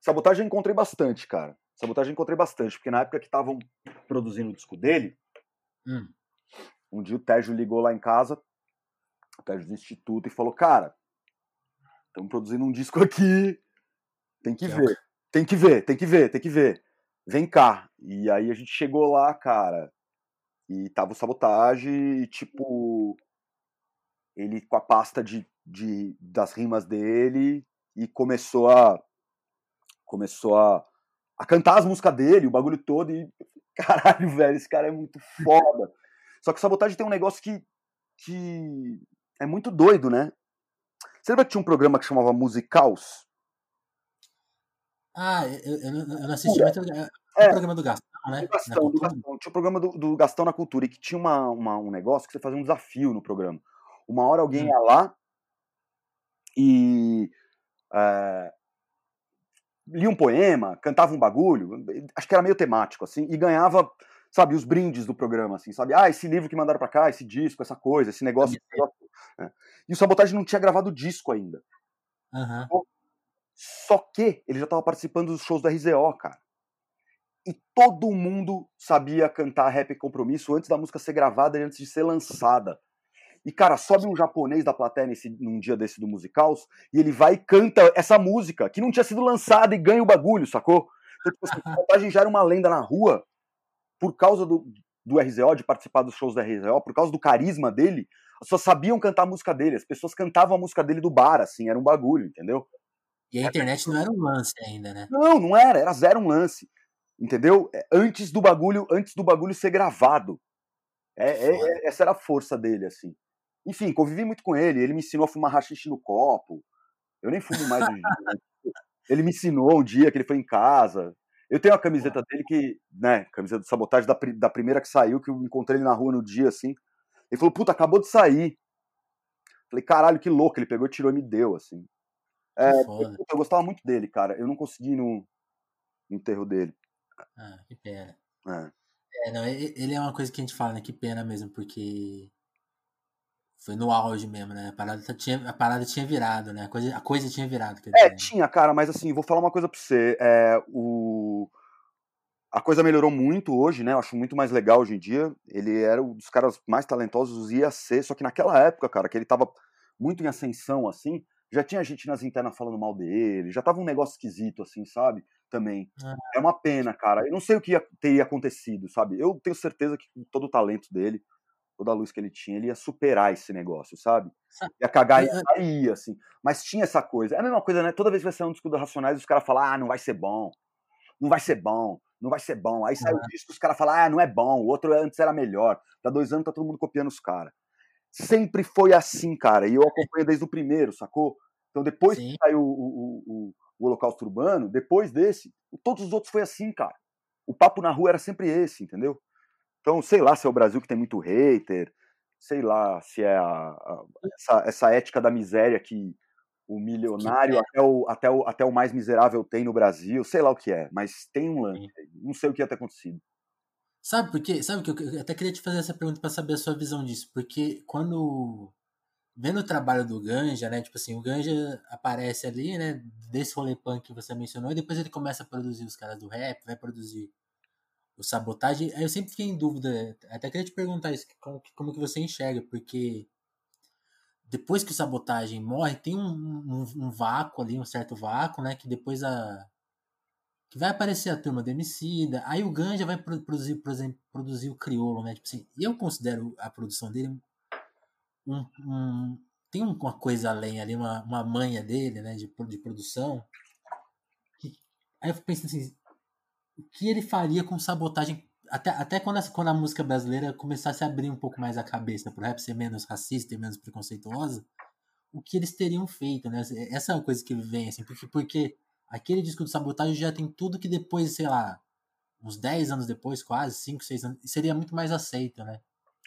Sabotagem eu encontrei bastante, cara. Sabotagem eu encontrei bastante, porque na época que estavam produzindo o disco dele, hum. um dia o Tejo ligou lá em casa, o Tejo do Instituto, e falou: Cara, estamos produzindo um disco aqui, tem que, que ver, é. tem que ver, tem que ver, tem que ver. Vem cá. E aí a gente chegou lá, cara, e tava o Sabotagem, e tipo, ele com a pasta de, de, das rimas dele, e começou a. Começou a a cantar as músicas dele, o bagulho todo, e caralho, velho, esse cara é muito foda. Só que o Sabotagem tem um negócio que, que é muito doido, né? Você lembra que tinha um programa que chamava Musicaus? Ah, eu, eu, eu não assisti, mas é, é, o programa do Gastão, né? Do Gastão, do Gastão. Tinha o programa do, do, Gastão na Cultura, e que tinha uma, uma, um negócio que você fazia um desafio no programa. Uma hora alguém hum. ia lá e é, lia um poema, cantava um bagulho, acho que era meio temático, assim, e ganhava, sabe, os brindes do programa, assim, sabe? Ah, esse livro que mandaram para cá, esse disco, essa coisa, esse negócio. Esse negócio né? E o Sabotagem não tinha gravado disco ainda. Uhum. Só que ele já estava participando dos shows do RZO, cara. E todo mundo sabia cantar Rap Compromisso antes da música ser gravada e antes de ser lançada. E, cara, sobe um japonês da plateia nesse, num dia desse do Musicals e ele vai e canta essa música que não tinha sido lançada e ganha o bagulho, sacou? Então, tipo assim, a montagem já era uma lenda na rua por causa do, do RZO, de participar dos shows do RZO, por causa do carisma dele. As pessoas sabiam cantar a música dele, as pessoas cantavam a música dele do bar, assim, era um bagulho, entendeu? E a internet não era um lance ainda, né? Não, não era, era zero um lance. Entendeu? É, antes do bagulho, antes do bagulho ser gravado. É, é, é, essa era a força dele, assim. Enfim, convivi muito com ele. Ele me ensinou a fumar rachixe no copo. Eu nem fumo mais hoje né? Ele me ensinou um dia que ele foi em casa. Eu tenho a camiseta dele que, né, camiseta de sabotagem da, da primeira que saiu, que eu encontrei ele na rua no dia, assim. Ele falou, puta, acabou de sair. Falei, caralho, que louco. Ele pegou, tirou e me deu, assim. É, eu, eu, gostava muito dele, cara. Eu não consegui no, no enterro dele. Ah, que pena. É. é. não, ele é uma coisa que a gente fala, né? Que pena mesmo, porque foi no auge mesmo, né? A parada tinha, a parada tinha virado, né? A coisa, a coisa tinha virado. é, dizer, né? tinha, cara, mas assim, vou falar uma coisa pra você. É, o... A coisa melhorou muito hoje, né? Eu acho muito mais legal hoje em dia. Ele era um dos caras mais talentosos, ia ser, só que naquela época, cara, que ele tava muito em ascensão, assim, já tinha gente nas internas falando mal dele, já tava um negócio esquisito, assim, sabe? Também. Ah. É uma pena, cara. Eu não sei o que ia, teria acontecido, sabe? Eu tenho certeza que com todo o talento dele, toda a luz que ele tinha, ele ia superar esse negócio, sabe? Ia cagar e sair, assim. Mas tinha essa coisa. É a mesma coisa, né? Toda vez que vai sair um disco do Racionais, os caras falam, ah, não vai ser bom. Não vai ser bom. Não vai ser bom. Aí sai o disco, os caras falam, ah, não é bom. O outro antes era melhor. Dá dois anos tá todo mundo copiando os caras. Sempre foi assim, cara. E eu acompanho desde o primeiro, sacou? Então depois Sim. que saiu o, o, o, o Holocausto Urbano, depois desse, todos os outros foi assim, cara. O papo na rua era sempre esse, entendeu? Então, sei lá se é o Brasil que tem muito hater, sei lá se é a, a, essa, essa ética da miséria que o milionário é. até o, até, o, até o mais miserável tem no Brasil, sei lá o que é, mas tem um lance. Não sei o que ia ter acontecido. Sabe por quê? Sabe que eu até queria te fazer essa pergunta para saber a sua visão disso, porque quando vendo o trabalho do Ganja, né? Tipo assim, o Ganja aparece ali, né? Desse rolê punk que você mencionou, e depois ele começa a produzir os caras do rap, vai produzir o sabotagem. Eu sempre fiquei em dúvida, até queria te perguntar isso, como, como que você enxerga, porque depois que o sabotagem morre, tem um, um, um, vácuo ali, um certo vácuo, né? Que depois a. Que vai aparecer a turma do Emicida, aí o Ganja vai produzir, por exemplo, produzir o Criolo, né? Tipo assim, eu considero a produção dele um, um, tem uma coisa além ali, uma, uma manha dele, né, de, de produção. Aí eu fico pensando assim, o que ele faria com sabotagem até, até quando, a, quando a música brasileira começasse a abrir um pouco mais a cabeça pro rap ser menos racista e menos preconceituosa, o que eles teriam feito, né? Essa é uma coisa que vem, assim, porque, porque aquele disco do sabotagem já tem tudo que depois, sei lá, uns 10 anos depois, quase, 5, 6 anos, seria muito mais aceito, né?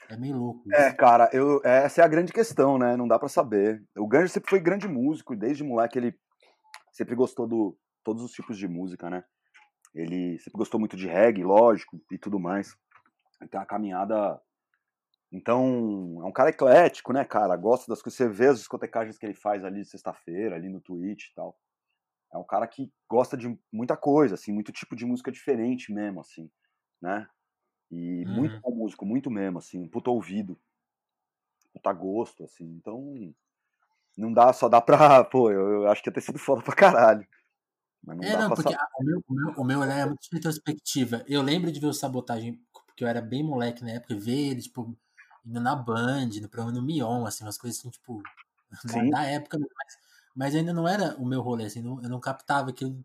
É meio louco. É, isso. É, cara, eu, essa é a grande questão, né? Não dá para saber. O Ganjo sempre foi grande músico, desde moleque ele sempre gostou de todos os tipos de música, né? Ele sempre gostou muito de reggae, lógico, e tudo mais. Então a caminhada. Então, é um cara eclético, né, cara? Gosta das coisas. Você vê as discotecagens que ele faz ali de sexta-feira, ali no Twitch e tal. É um cara que gosta de muita coisa, assim, muito tipo de música diferente mesmo, assim, né? E uhum. muito bom músico, muito mesmo, assim, puta ouvido, puta gosto, assim. Então, não dá, só dá pra. Pô, eu, eu acho que ia ter sido foda pra caralho. Mas não é, não, porque a, o, meu, o, meu, o meu é muito retrospectiva. Eu lembro de ver o Sabotagem, porque eu era bem moleque na época, e ver ele, tipo, indo na Band, no programa no Mion, assim, umas coisas assim, tipo, Sim. da época, mas, mas ainda não era o meu rolê, assim, não, eu não captava aquilo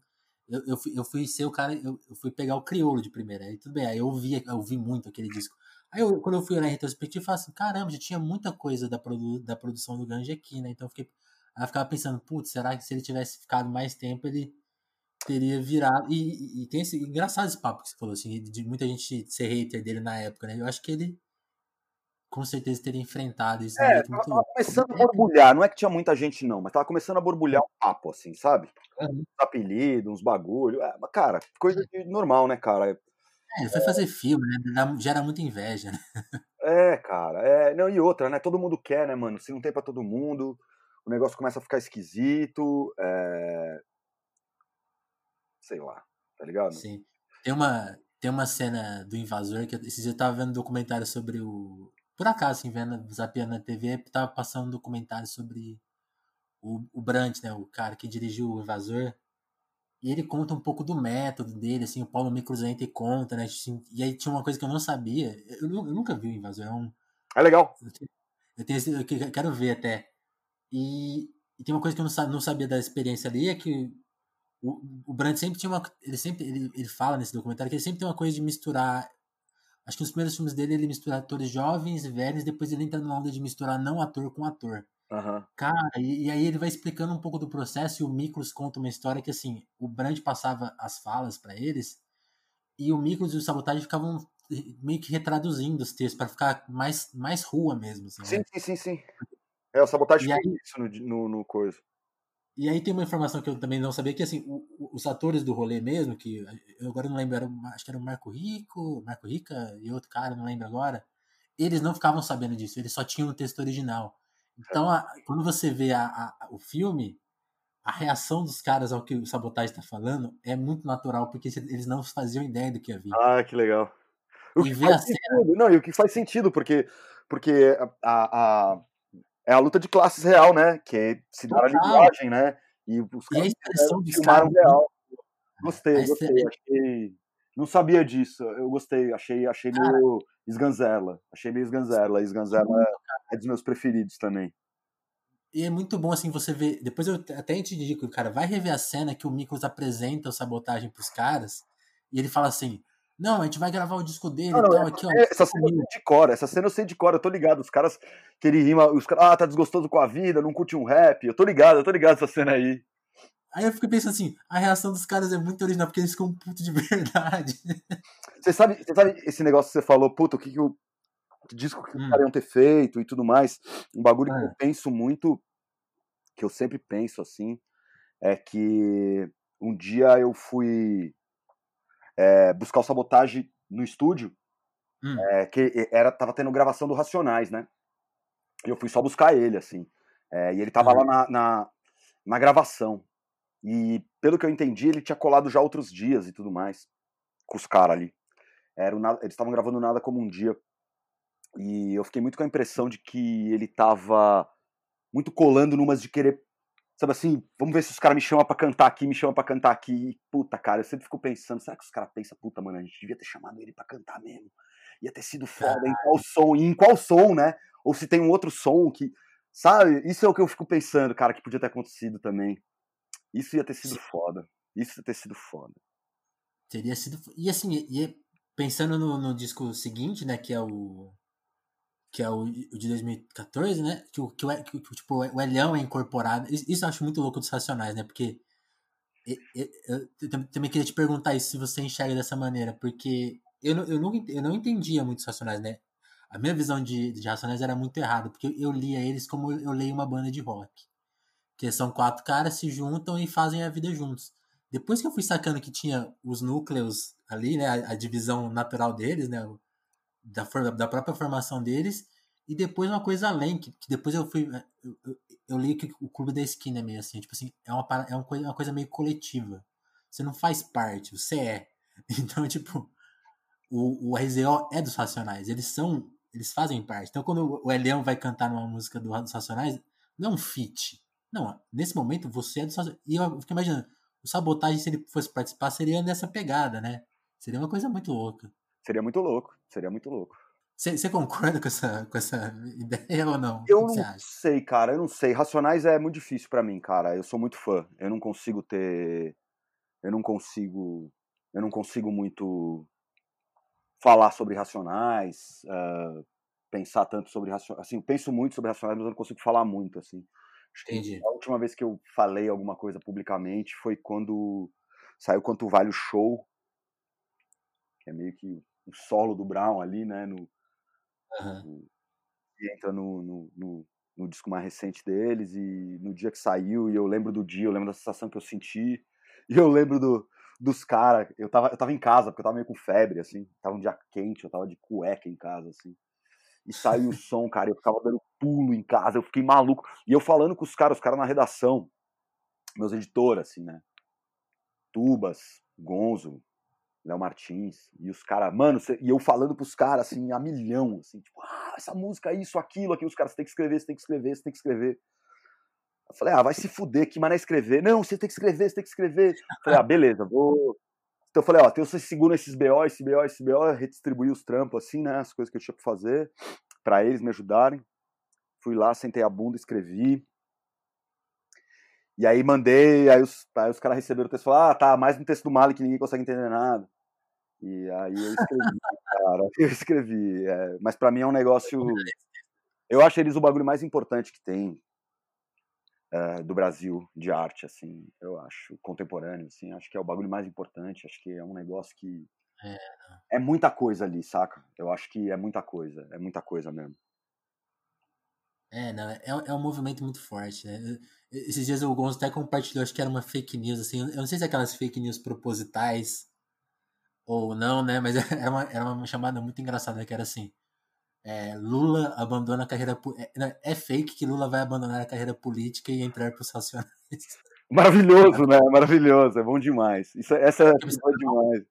eu, eu, fui, eu fui ser o cara, eu, eu fui pegar o crioulo de primeira. Aí tudo bem, aí eu ouvi, eu ouvi muito aquele disco. Aí eu, quando eu fui olhar em retrospectiva, eu falei assim, caramba, já tinha muita coisa da, produ, da produção do Ganja aqui, né? Então eu fiquei. Aí eu ficava pensando, putz, será que se ele tivesse ficado mais tempo, ele teria virado. E, e, tem esse engraçado esse papo que você falou, assim, de muita gente ser hater dele na época, né? Eu acho que ele com certeza teria enfrentado isso. É, tava, tava começando a borbulhar, não é que tinha muita gente não, mas tava começando a borbulhar um papo, assim, sabe? Uhum. Uns apelidos, uns bagulho, é, cara, coisa de normal, né, cara? É, foi fazer filme, né, gera muita inveja, né? É, cara, é, não, e outra, né, todo mundo quer, né, mano, se não tem pra todo mundo, o negócio começa a ficar esquisito, é... sei lá, tá ligado? Sim, tem uma, tem uma cena do invasor que esses dias eu tava vendo um documentário sobre o por acaso, assim, vendo, zapeando na TV, tava passando um documentário sobre o, o Brandt, né, o cara que dirigiu o Invasor, e ele conta um pouco do método dele, assim, o Paulo Micruzente conta, né, assim, e aí tinha uma coisa que eu não sabia, eu, eu nunca vi o Invasor, é um... É legal. Eu, tenho, eu, tenho, eu quero ver até. E, e, tem uma coisa que eu não, não sabia da experiência ali, é que o, o Brandt sempre tinha uma... Ele sempre, ele, ele fala nesse documentário que ele sempre tem uma coisa de misturar Acho que nos primeiros filmes dele ele mistura atores jovens, velhos, depois ele entra numa onda de misturar não ator com ator. Uhum. Cara, e, e, aí ele vai explicando um pouco do processo e o Miklos conta uma história que assim, o Brand passava as falas para eles e o Miklos e o Sabotagem ficavam meio que retraduzindo os textos para ficar mais, mais rua mesmo. Assim, sim, né? sim, sim, sim. É, o Sabotagem fez isso no, no, no coisa. E aí tem uma informação que eu também não sabia, que assim, o, os atores do rolê mesmo, que eu agora não lembro, era, acho que era o Marco Rico, Marco Rica e outro cara, não lembro agora, eles não ficavam sabendo disso, eles só tinham o texto original. Então, a, quando você vê a, a, o filme, a reação dos caras ao que o Sabotagem está falando é muito natural, porque eles não faziam ideia do que havia. Ah, que legal. O e que faz sentido, cena... Não, e o que faz sentido, porque, porque a, a, é a luta de classes real, né? Que é se dar a linguagem, né? E, os e a expressão dos caras. Real. Gostei, gostei. Achei... Não sabia disso. Eu gostei. Achei, achei cara, meio esganzela. Achei meio esganzela. Esganzela é, é dos meus preferidos também. E é muito bom, assim, você ver. Depois eu até te digo, cara, vai rever a cena que o Miklos apresenta o sabotagem pros caras. E ele fala assim: não, a gente vai gravar o disco dele não, e tal, aqui, ó. Essa cena eu sei de cor, essa cena eu sei de cor, eu tô ligado. Os caras que ele rima, os caras, ah, tá desgostoso com a vida, não curte um rap. Eu tô ligado, eu tô ligado essa cena aí. Aí eu fiquei pensando assim, a reação dos caras é muito original, porque eles ficam puto de verdade. Você sabe, você sabe esse negócio que você falou, puta, o que, que o que disco que hum. os caras iam ter feito e tudo mais. Um bagulho que eu penso muito, que eu sempre penso assim, é que um dia eu fui é, buscar o sabotagem no estúdio, hum. é, que era tava tendo gravação do Racionais, né? E eu fui só buscar ele, assim. É, e ele tava uhum. lá na, na, na gravação. E pelo que eu entendi, ele tinha colado já outros dias e tudo mais com os caras ali. Era o, eles estavam gravando nada como um dia. E eu fiquei muito com a impressão de que ele tava muito colando numas de querer. Sabe assim, vamos ver se os caras me chamam pra cantar aqui, me chamam pra cantar aqui. E, puta, cara, eu sempre fico pensando, será que os caras pensam, puta, mano, a gente devia ter chamado ele pra cantar mesmo? Ia ter sido foda, em qual som? E em qual som, né? Ou se tem um outro som que. Sabe? Isso é o que eu fico pensando, cara, que podia ter acontecido também. Isso ia ter sido Sim. foda. Isso ia ter sido foda. Teria sido. E assim, e pensando no, no disco seguinte, né, que é o. Que é o, o de 2014, né? Que, que, o, que, tipo, o Elhão é incorporado. Isso eu acho muito louco dos Racionais, né? Porque. Eu, eu, eu também queria te perguntar isso, se você enxerga dessa maneira, porque eu, eu, não, eu não entendia muito os Racionais, né? A minha visão de, de Racionais era muito errada, porque eu lia eles como eu leio uma banda de rock. Que são quatro caras, se juntam e fazem a vida juntos. Depois que eu fui sacando que tinha os núcleos ali, né, a, a divisão natural deles, né, da, da própria formação deles, e depois uma coisa além, que, que depois eu fui. Eu, eu, eu, li que o clube da esquina é meio assim, tipo assim, é uma, é uma, coisa, uma coisa meio coletiva. Você não faz parte, você é. Então, tipo, o, o RZO é dos Racionais, eles são. Eles fazem parte. Então, quando o Elião vai cantar numa música do, dos Racionais, não é um feat. Não, nesse momento você é dos Racionais. E eu fico imaginando, o sabotagem, se ele fosse participar, seria nessa pegada, né? Seria uma coisa muito louca. Seria muito louco, seria muito louco. Você concorda com essa, com essa ideia ou não? Eu não sei, cara, eu não sei. Racionais é muito difícil para mim, cara. Eu sou muito fã. Eu não consigo ter. Eu não consigo. Eu não consigo muito falar sobre Racionais, uh, pensar tanto sobre Racionais. Assim, penso muito sobre Racionais, mas eu não consigo falar muito, assim. Entendi. A última vez que eu falei alguma coisa publicamente foi quando saiu Quanto Vale o Show, que é meio que o solo do Brown ali, né? No, uhum. no entra no, no, no, no, disco mais recente deles, e no dia que saiu, e eu lembro do dia, eu lembro da sensação que eu senti, e eu lembro do, dos caras. Eu tava, eu tava em casa, porque eu tava meio com febre, assim, tava um dia quente, eu tava de cueca em casa, assim e saiu o som, cara. Eu ficava dando pulo em casa, eu fiquei maluco. E eu falando com os caras, os caras na redação, meus editores, assim, né? Tubas, Gonzo, Léo Martins, e os caras, mano, e eu falando pros caras, assim, a milhão, assim, tipo, ah, essa música, isso, aquilo, aqui, os caras, tem que escrever, você tem que escrever, você tem que escrever. Eu falei, ah, vai se fuder, que mané escrever. Não, você tem que escrever, você tem que escrever. Eu falei, ah, beleza, vou. Então eu falei, ó, tem você segura esses BO, esse BO, esse BO, redistribuir os trampos, assim, né? As coisas que eu tinha pra fazer para eles me ajudarem. Fui lá, sentei a bunda, escrevi. E aí mandei, aí os, aí os caras receberam o texto e falaram, ah, tá, mais um texto do Mali que ninguém consegue entender nada. E aí eu escrevi, cara, eu escrevi. É, mas para mim é um negócio. Eu acho eles o bagulho mais importante que tem é, do Brasil de arte, assim, eu acho, contemporâneo, assim, acho que é o bagulho mais importante, acho que é um negócio que é. é muita coisa ali, saca? Eu acho que é muita coisa, é muita coisa mesmo. É, não, é, é um movimento muito forte, né? Esses dias o Gonzo até compartilhou, acho que era uma fake news, assim, eu não sei se é aquelas fake news propositais ou não, né? Mas era uma, era uma chamada muito engraçada, que era assim, é, Lula abandona a carreira... É, é fake que Lula vai abandonar a carreira política e entrar para os racionais. Maravilhoso, né? Maravilhoso, é bom demais. Isso, essa é boa demais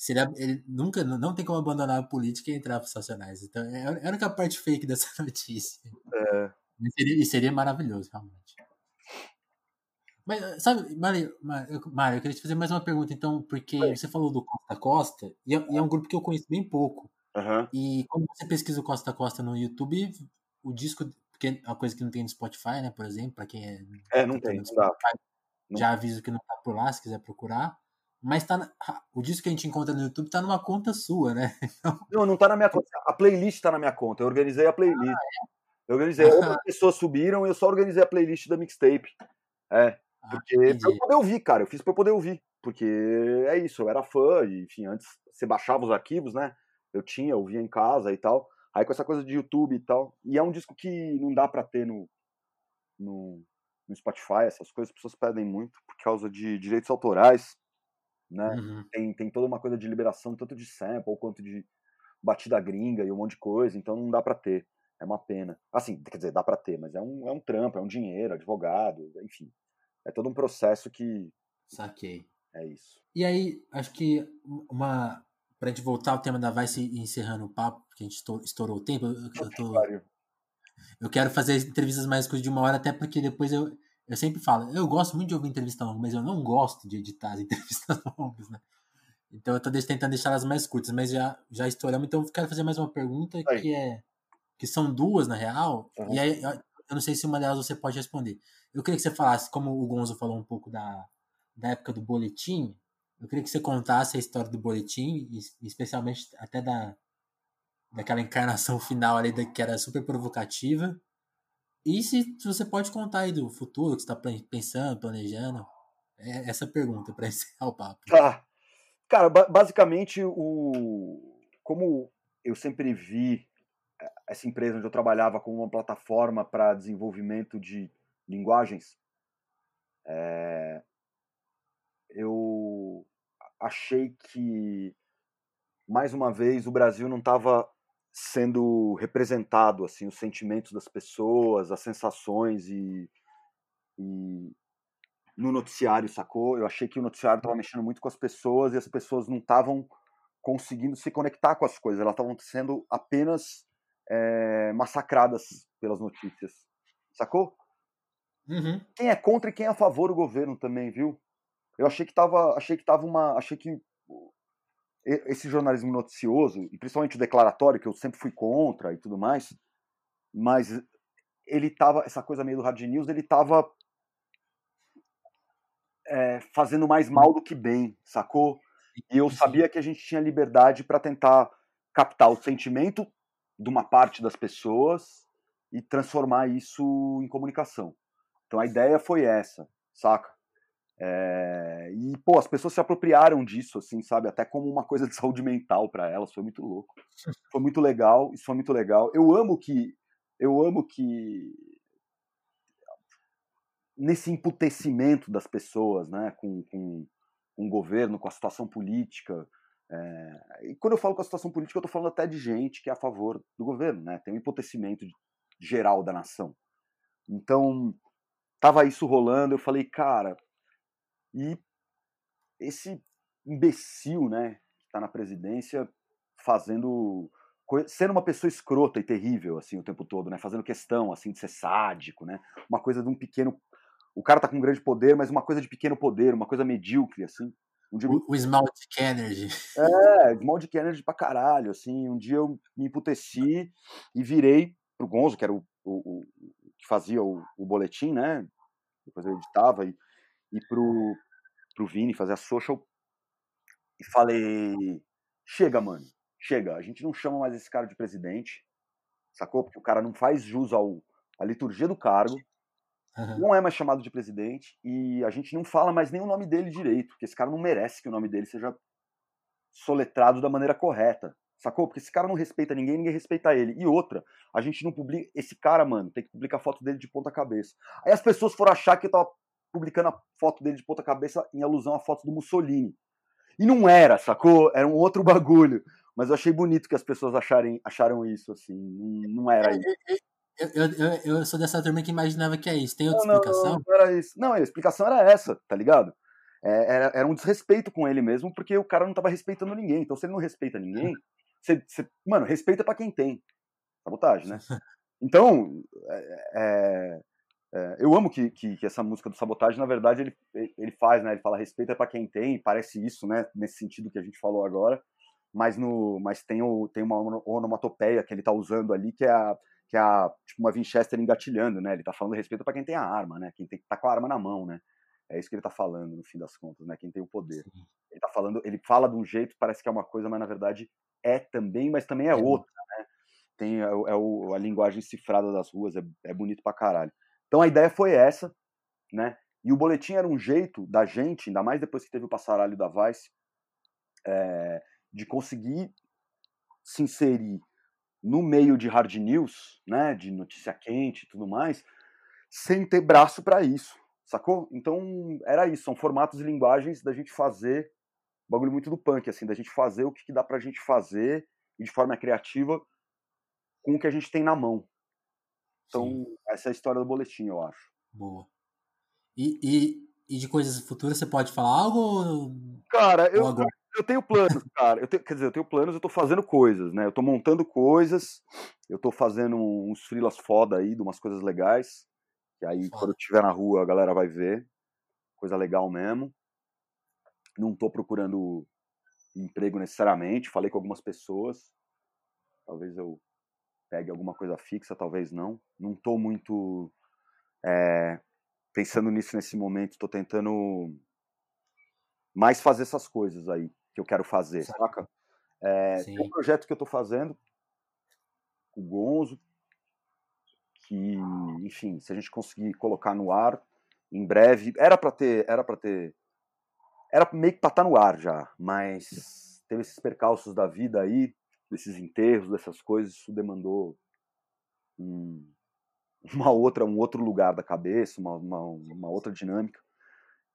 seria, ele nunca, não tem como abandonar a política e entrar para os nacionais. Então, é, é a única parte fake dessa notícia. É. E seria, seria maravilhoso, realmente. Mas, sabe, Mário, Mário, eu queria te fazer mais uma pergunta, então, porque é. você falou do Costa Costa, e é, e é, um grupo que eu conheço bem pouco. Uhum. E quando você pesquisa o Costa Costa no YouTube, o disco, porque é uma coisa que não tem no Spotify, né, por exemplo, para quem é. É, não tem, não Spotify, Já aviso que não tá por lá, se quiser procurar. Mas tá na... o disco que a gente encontra no YouTube tá numa conta sua, né? Então... Não, não tá na minha conta. A playlist tá na minha conta. Eu organizei a playlist. Ah, é? Eu organizei. Outras pessoas subiram e eu só organizei a playlist da mixtape. É. Porque ah, pra eu poder ouvir, cara, eu fiz pra eu poder ouvir. Porque é isso, eu era fã, e enfim, antes você baixava os arquivos, né? Eu tinha, eu ouvia em casa e tal. Aí com essa coisa de YouTube e tal. E é um disco que não dá pra ter no, no, no Spotify, essas coisas, as pessoas pedem muito por causa de direitos autorais, né? Uhum. Tem, tem toda uma coisa de liberação, tanto de sample quanto de batida gringa e um monte de coisa, então não dá pra ter. É uma pena. Assim, quer dizer, dá pra ter, mas é um, é um trampo, é um dinheiro, advogado, enfim. É todo um processo que. Saquei. É isso. E aí, acho que uma. Pra gente voltar ao tema da Vice e encerrando o papo, porque a gente estourou o tempo, eu, eu, tô, eu quero fazer entrevistas mais coisas de uma hora, até porque depois eu, eu sempre falo, eu gosto muito de ouvir entrevistas longas, mas eu não gosto de editar as entrevistas longas, né? Então eu tô tentando deixar elas mais curtas, mas já, já estouramos, então eu quero fazer mais uma pergunta aí. que é. Que são duas, na real, uhum. e aí eu não sei se uma delas você pode responder. Eu queria que você falasse, como o Gonzo falou um pouco da, da época do boletim, eu queria que você contasse a história do boletim, especialmente até da daquela encarnação final ali da, que era super provocativa. E se, se você pode contar aí do futuro que você está pensando, planejando? É essa pergunta para encerrar o papo. Tá. Cara, basicamente, o como eu sempre vi essa empresa onde eu trabalhava como uma plataforma para desenvolvimento de linguagens, é, eu achei que, mais uma vez, o Brasil não estava sendo representado, assim, os sentimentos das pessoas, as sensações e, e no noticiário, sacou? Eu achei que o noticiário estava mexendo muito com as pessoas e as pessoas não estavam conseguindo se conectar com as coisas, elas estavam sendo apenas é, massacradas pelas notícias, sacou? Uhum. Quem é contra e quem é a favor do governo também, viu? Eu achei que tava, achei que tava uma, achei que esse jornalismo noticioso e principalmente o declaratório que eu sempre fui contra e tudo mais, mas ele tava essa coisa meio do hard news, ele tava é, fazendo mais mal do que bem, sacou? E eu sabia que a gente tinha liberdade para tentar captar o sentimento de uma parte das pessoas e transformar isso em comunicação. Então a ideia foi essa, saca? É, e, pô, as pessoas se apropriaram disso, assim, sabe? Até como uma coisa de saúde mental para elas. Foi muito louco. Foi muito legal. Isso foi muito legal. Eu amo que. Eu amo que. Nesse emputecimento das pessoas, né? Com, com, com o governo, com a situação política. É, e quando eu falo com a situação política, eu tô falando até de gente que é a favor do governo, né? Tem um emputecimento geral da nação. Então, tava isso rolando, eu falei, cara, e esse imbecil, né, que está na presidência, fazendo sendo uma pessoa escrota e terrível assim o tempo todo, né, fazendo questão assim de ser sádico, né, uma coisa de um pequeno o cara tá com um grande poder, mas uma coisa de pequeno poder, uma coisa medíocre assim. Um dia... o, o Dick Energy. É, Dick Energy pra caralho, assim. Um dia eu me emputeci e virei pro Gonzo, que era o, o, o que fazia o, o boletim, né? Depois eu editava e ir pro, pro Vini fazer a social e falei: chega, mano, chega, a gente não chama mais esse cara de presidente, sacou? Porque o cara não faz jus ao, à liturgia do cargo, uhum. não é mais chamado de presidente e a gente não fala mais nem o nome dele direito, porque esse cara não merece que o nome dele seja soletrado da maneira correta. Sacou? Porque esse cara não respeita ninguém, ninguém respeita ele. E outra, a gente não publica. Esse cara, mano, tem que publicar foto dele de ponta cabeça. Aí as pessoas foram achar que eu tava publicando a foto dele de ponta cabeça em alusão à foto do Mussolini. E não era, sacou? Era um outro bagulho. Mas eu achei bonito que as pessoas acharem, acharam isso, assim. Não, não era isso. Eu, eu, eu, sou dessa turma que imaginava que é isso. Tem outra não, explicação? Não, não, era isso. Não, a explicação era essa, tá ligado? É, era, era um desrespeito com ele mesmo, porque o cara não tava respeitando ninguém. Então, se ele não respeita ninguém, você, você mano, respeita para quem tem. Sabotagem, né? Então, é, é é, eu amo que, que, que, essa música do Sabotagem, na verdade, ele, ele faz, né? Ele fala respeito é para quem tem, parece isso, né? Nesse sentido que a gente falou agora. Mas, no, mas tem, o, tem uma onomatopeia que ele tá usando ali, que é a, que é a, tipo uma Winchester engatilhando, né? Ele tá falando respeito para quem tem a arma, né? Quem tem, tá com a arma na mão, né? É isso que ele tá falando, no fim das contas, né? Quem tem o poder. Sim. Ele tá falando, ele fala de um jeito, parece que é uma coisa, mas na verdade é também, mas também é, é outra, né? Tem é, é o, a linguagem cifrada das ruas, é, é bonito pra caralho. Então a ideia foi essa, né? E o boletim era um jeito da gente, ainda mais depois que teve o passaralho da Vice, é, de conseguir se inserir no meio de hard news, né, de notícia quente e tudo mais, sem ter braço para isso, sacou? Então era isso, são formatos e linguagens da gente fazer bagulho muito do punk, assim, da gente fazer o que, que dá pra gente fazer e de forma criativa com o que a gente tem na mão. Então, Sim. essa é a história do boletim, eu acho. Boa. E, e, e de coisas futuras, você pode falar algo? Cara, eu, eu tenho planos, cara. Eu tenho, quer dizer, eu tenho planos, eu tô fazendo coisas, né? Eu tô montando coisas, eu tô fazendo uns frilas foda aí, de umas coisas legais. Que aí, foda. quando eu estiver na rua, a galera vai ver. Coisa legal mesmo. Não tô procurando emprego necessariamente. Falei com algumas pessoas. Talvez eu pegue alguma coisa fixa, talvez não. Não tô muito é, pensando nisso nesse momento. Tô tentando mais fazer essas coisas aí que eu quero fazer, saca? É, tem um projeto que eu tô fazendo com o Gonzo, que, enfim, se a gente conseguir colocar no ar em breve, era para ter, era para ter, era meio que para estar tá no ar já, mas teve esses percalços da vida aí, desses enterros, dessas coisas, isso demandou um, uma outra, um outro lugar da cabeça, uma, uma, uma outra dinâmica.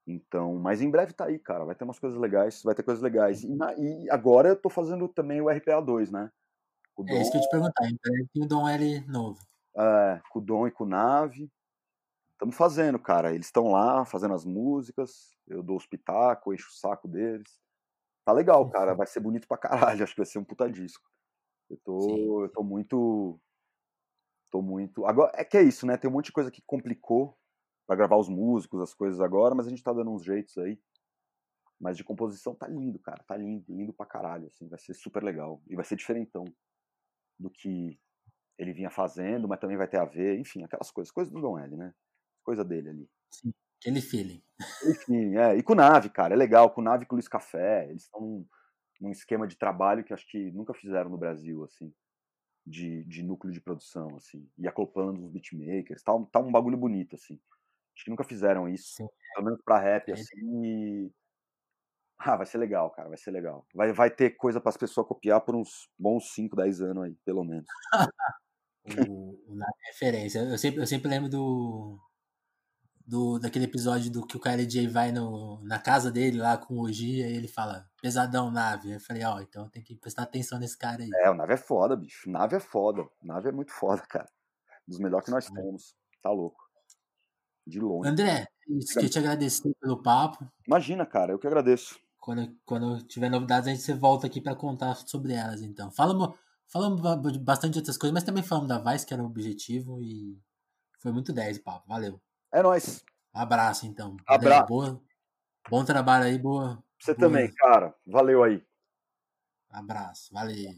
Então, mas em breve tá aí, cara. Vai ter umas coisas legais, vai ter coisas legais. E, na, e agora eu tô fazendo também o RPA2, né? O é Dom, isso que eu te perguntar. Então tem o Dom L novo. É, com o Dom e com o Nave. Estamos fazendo, cara. Eles estão lá fazendo as músicas. Eu dou os pitacos, encho o saco deles. Tá legal, cara. Vai ser bonito pra caralho. Acho que vai ser um puta disco. Eu tô, eu tô muito. Tô muito. Agora, é que é isso, né? Tem um monte de coisa que complicou para gravar os músicos, as coisas agora, mas a gente tá dando uns jeitos aí. Mas de composição tá lindo, cara. Tá lindo, lindo pra caralho, assim. Vai ser super legal. E vai ser diferentão do que ele vinha fazendo, mas também vai ter a ver, enfim, aquelas coisas. Coisas do Dom L, né? Coisa dele ali. Sim, aquele feeling. Enfim, é. E com Nave, cara, é legal. Com Nave e com Luiz Café. Eles estão num, num esquema de trabalho que acho que nunca fizeram no Brasil, assim. De, de núcleo de produção, assim. E acoplando os beatmakers. Tá, tá um bagulho bonito, assim. Acho que nunca fizeram isso. Sim. Pelo menos pra rap, assim. E... Ah, vai ser legal, cara. Vai ser legal. Vai, vai ter coisa para as pessoas copiar por uns bons 5, 10 anos aí, pelo menos. o, na referência. Eu sempre, eu sempre lembro do, do daquele episódio do que o KLJ vai no, na casa dele lá com o Oji e ele fala, pesadão, nave. Eu falei, ó, oh, então tem que prestar atenção nesse cara aí. É, o nave é foda, bicho. Nave é foda. Nave é muito foda, cara. Dos melhores que nós temos. Tá louco. De longe. André, isso, queria te agradecer pelo papo. Imagina, cara, eu que agradeço. Quando, quando tiver novidades, a gente volta aqui para contar sobre elas, então. Falamos, falamos bastante de outras coisas, mas também falamos da Vice, que era o objetivo, e foi muito 10 papo. Valeu. É nóis. Abraço, então. Abraço. Boa, bom trabalho aí, boa. Você boa... também, cara. Valeu aí. Abraço, valeu.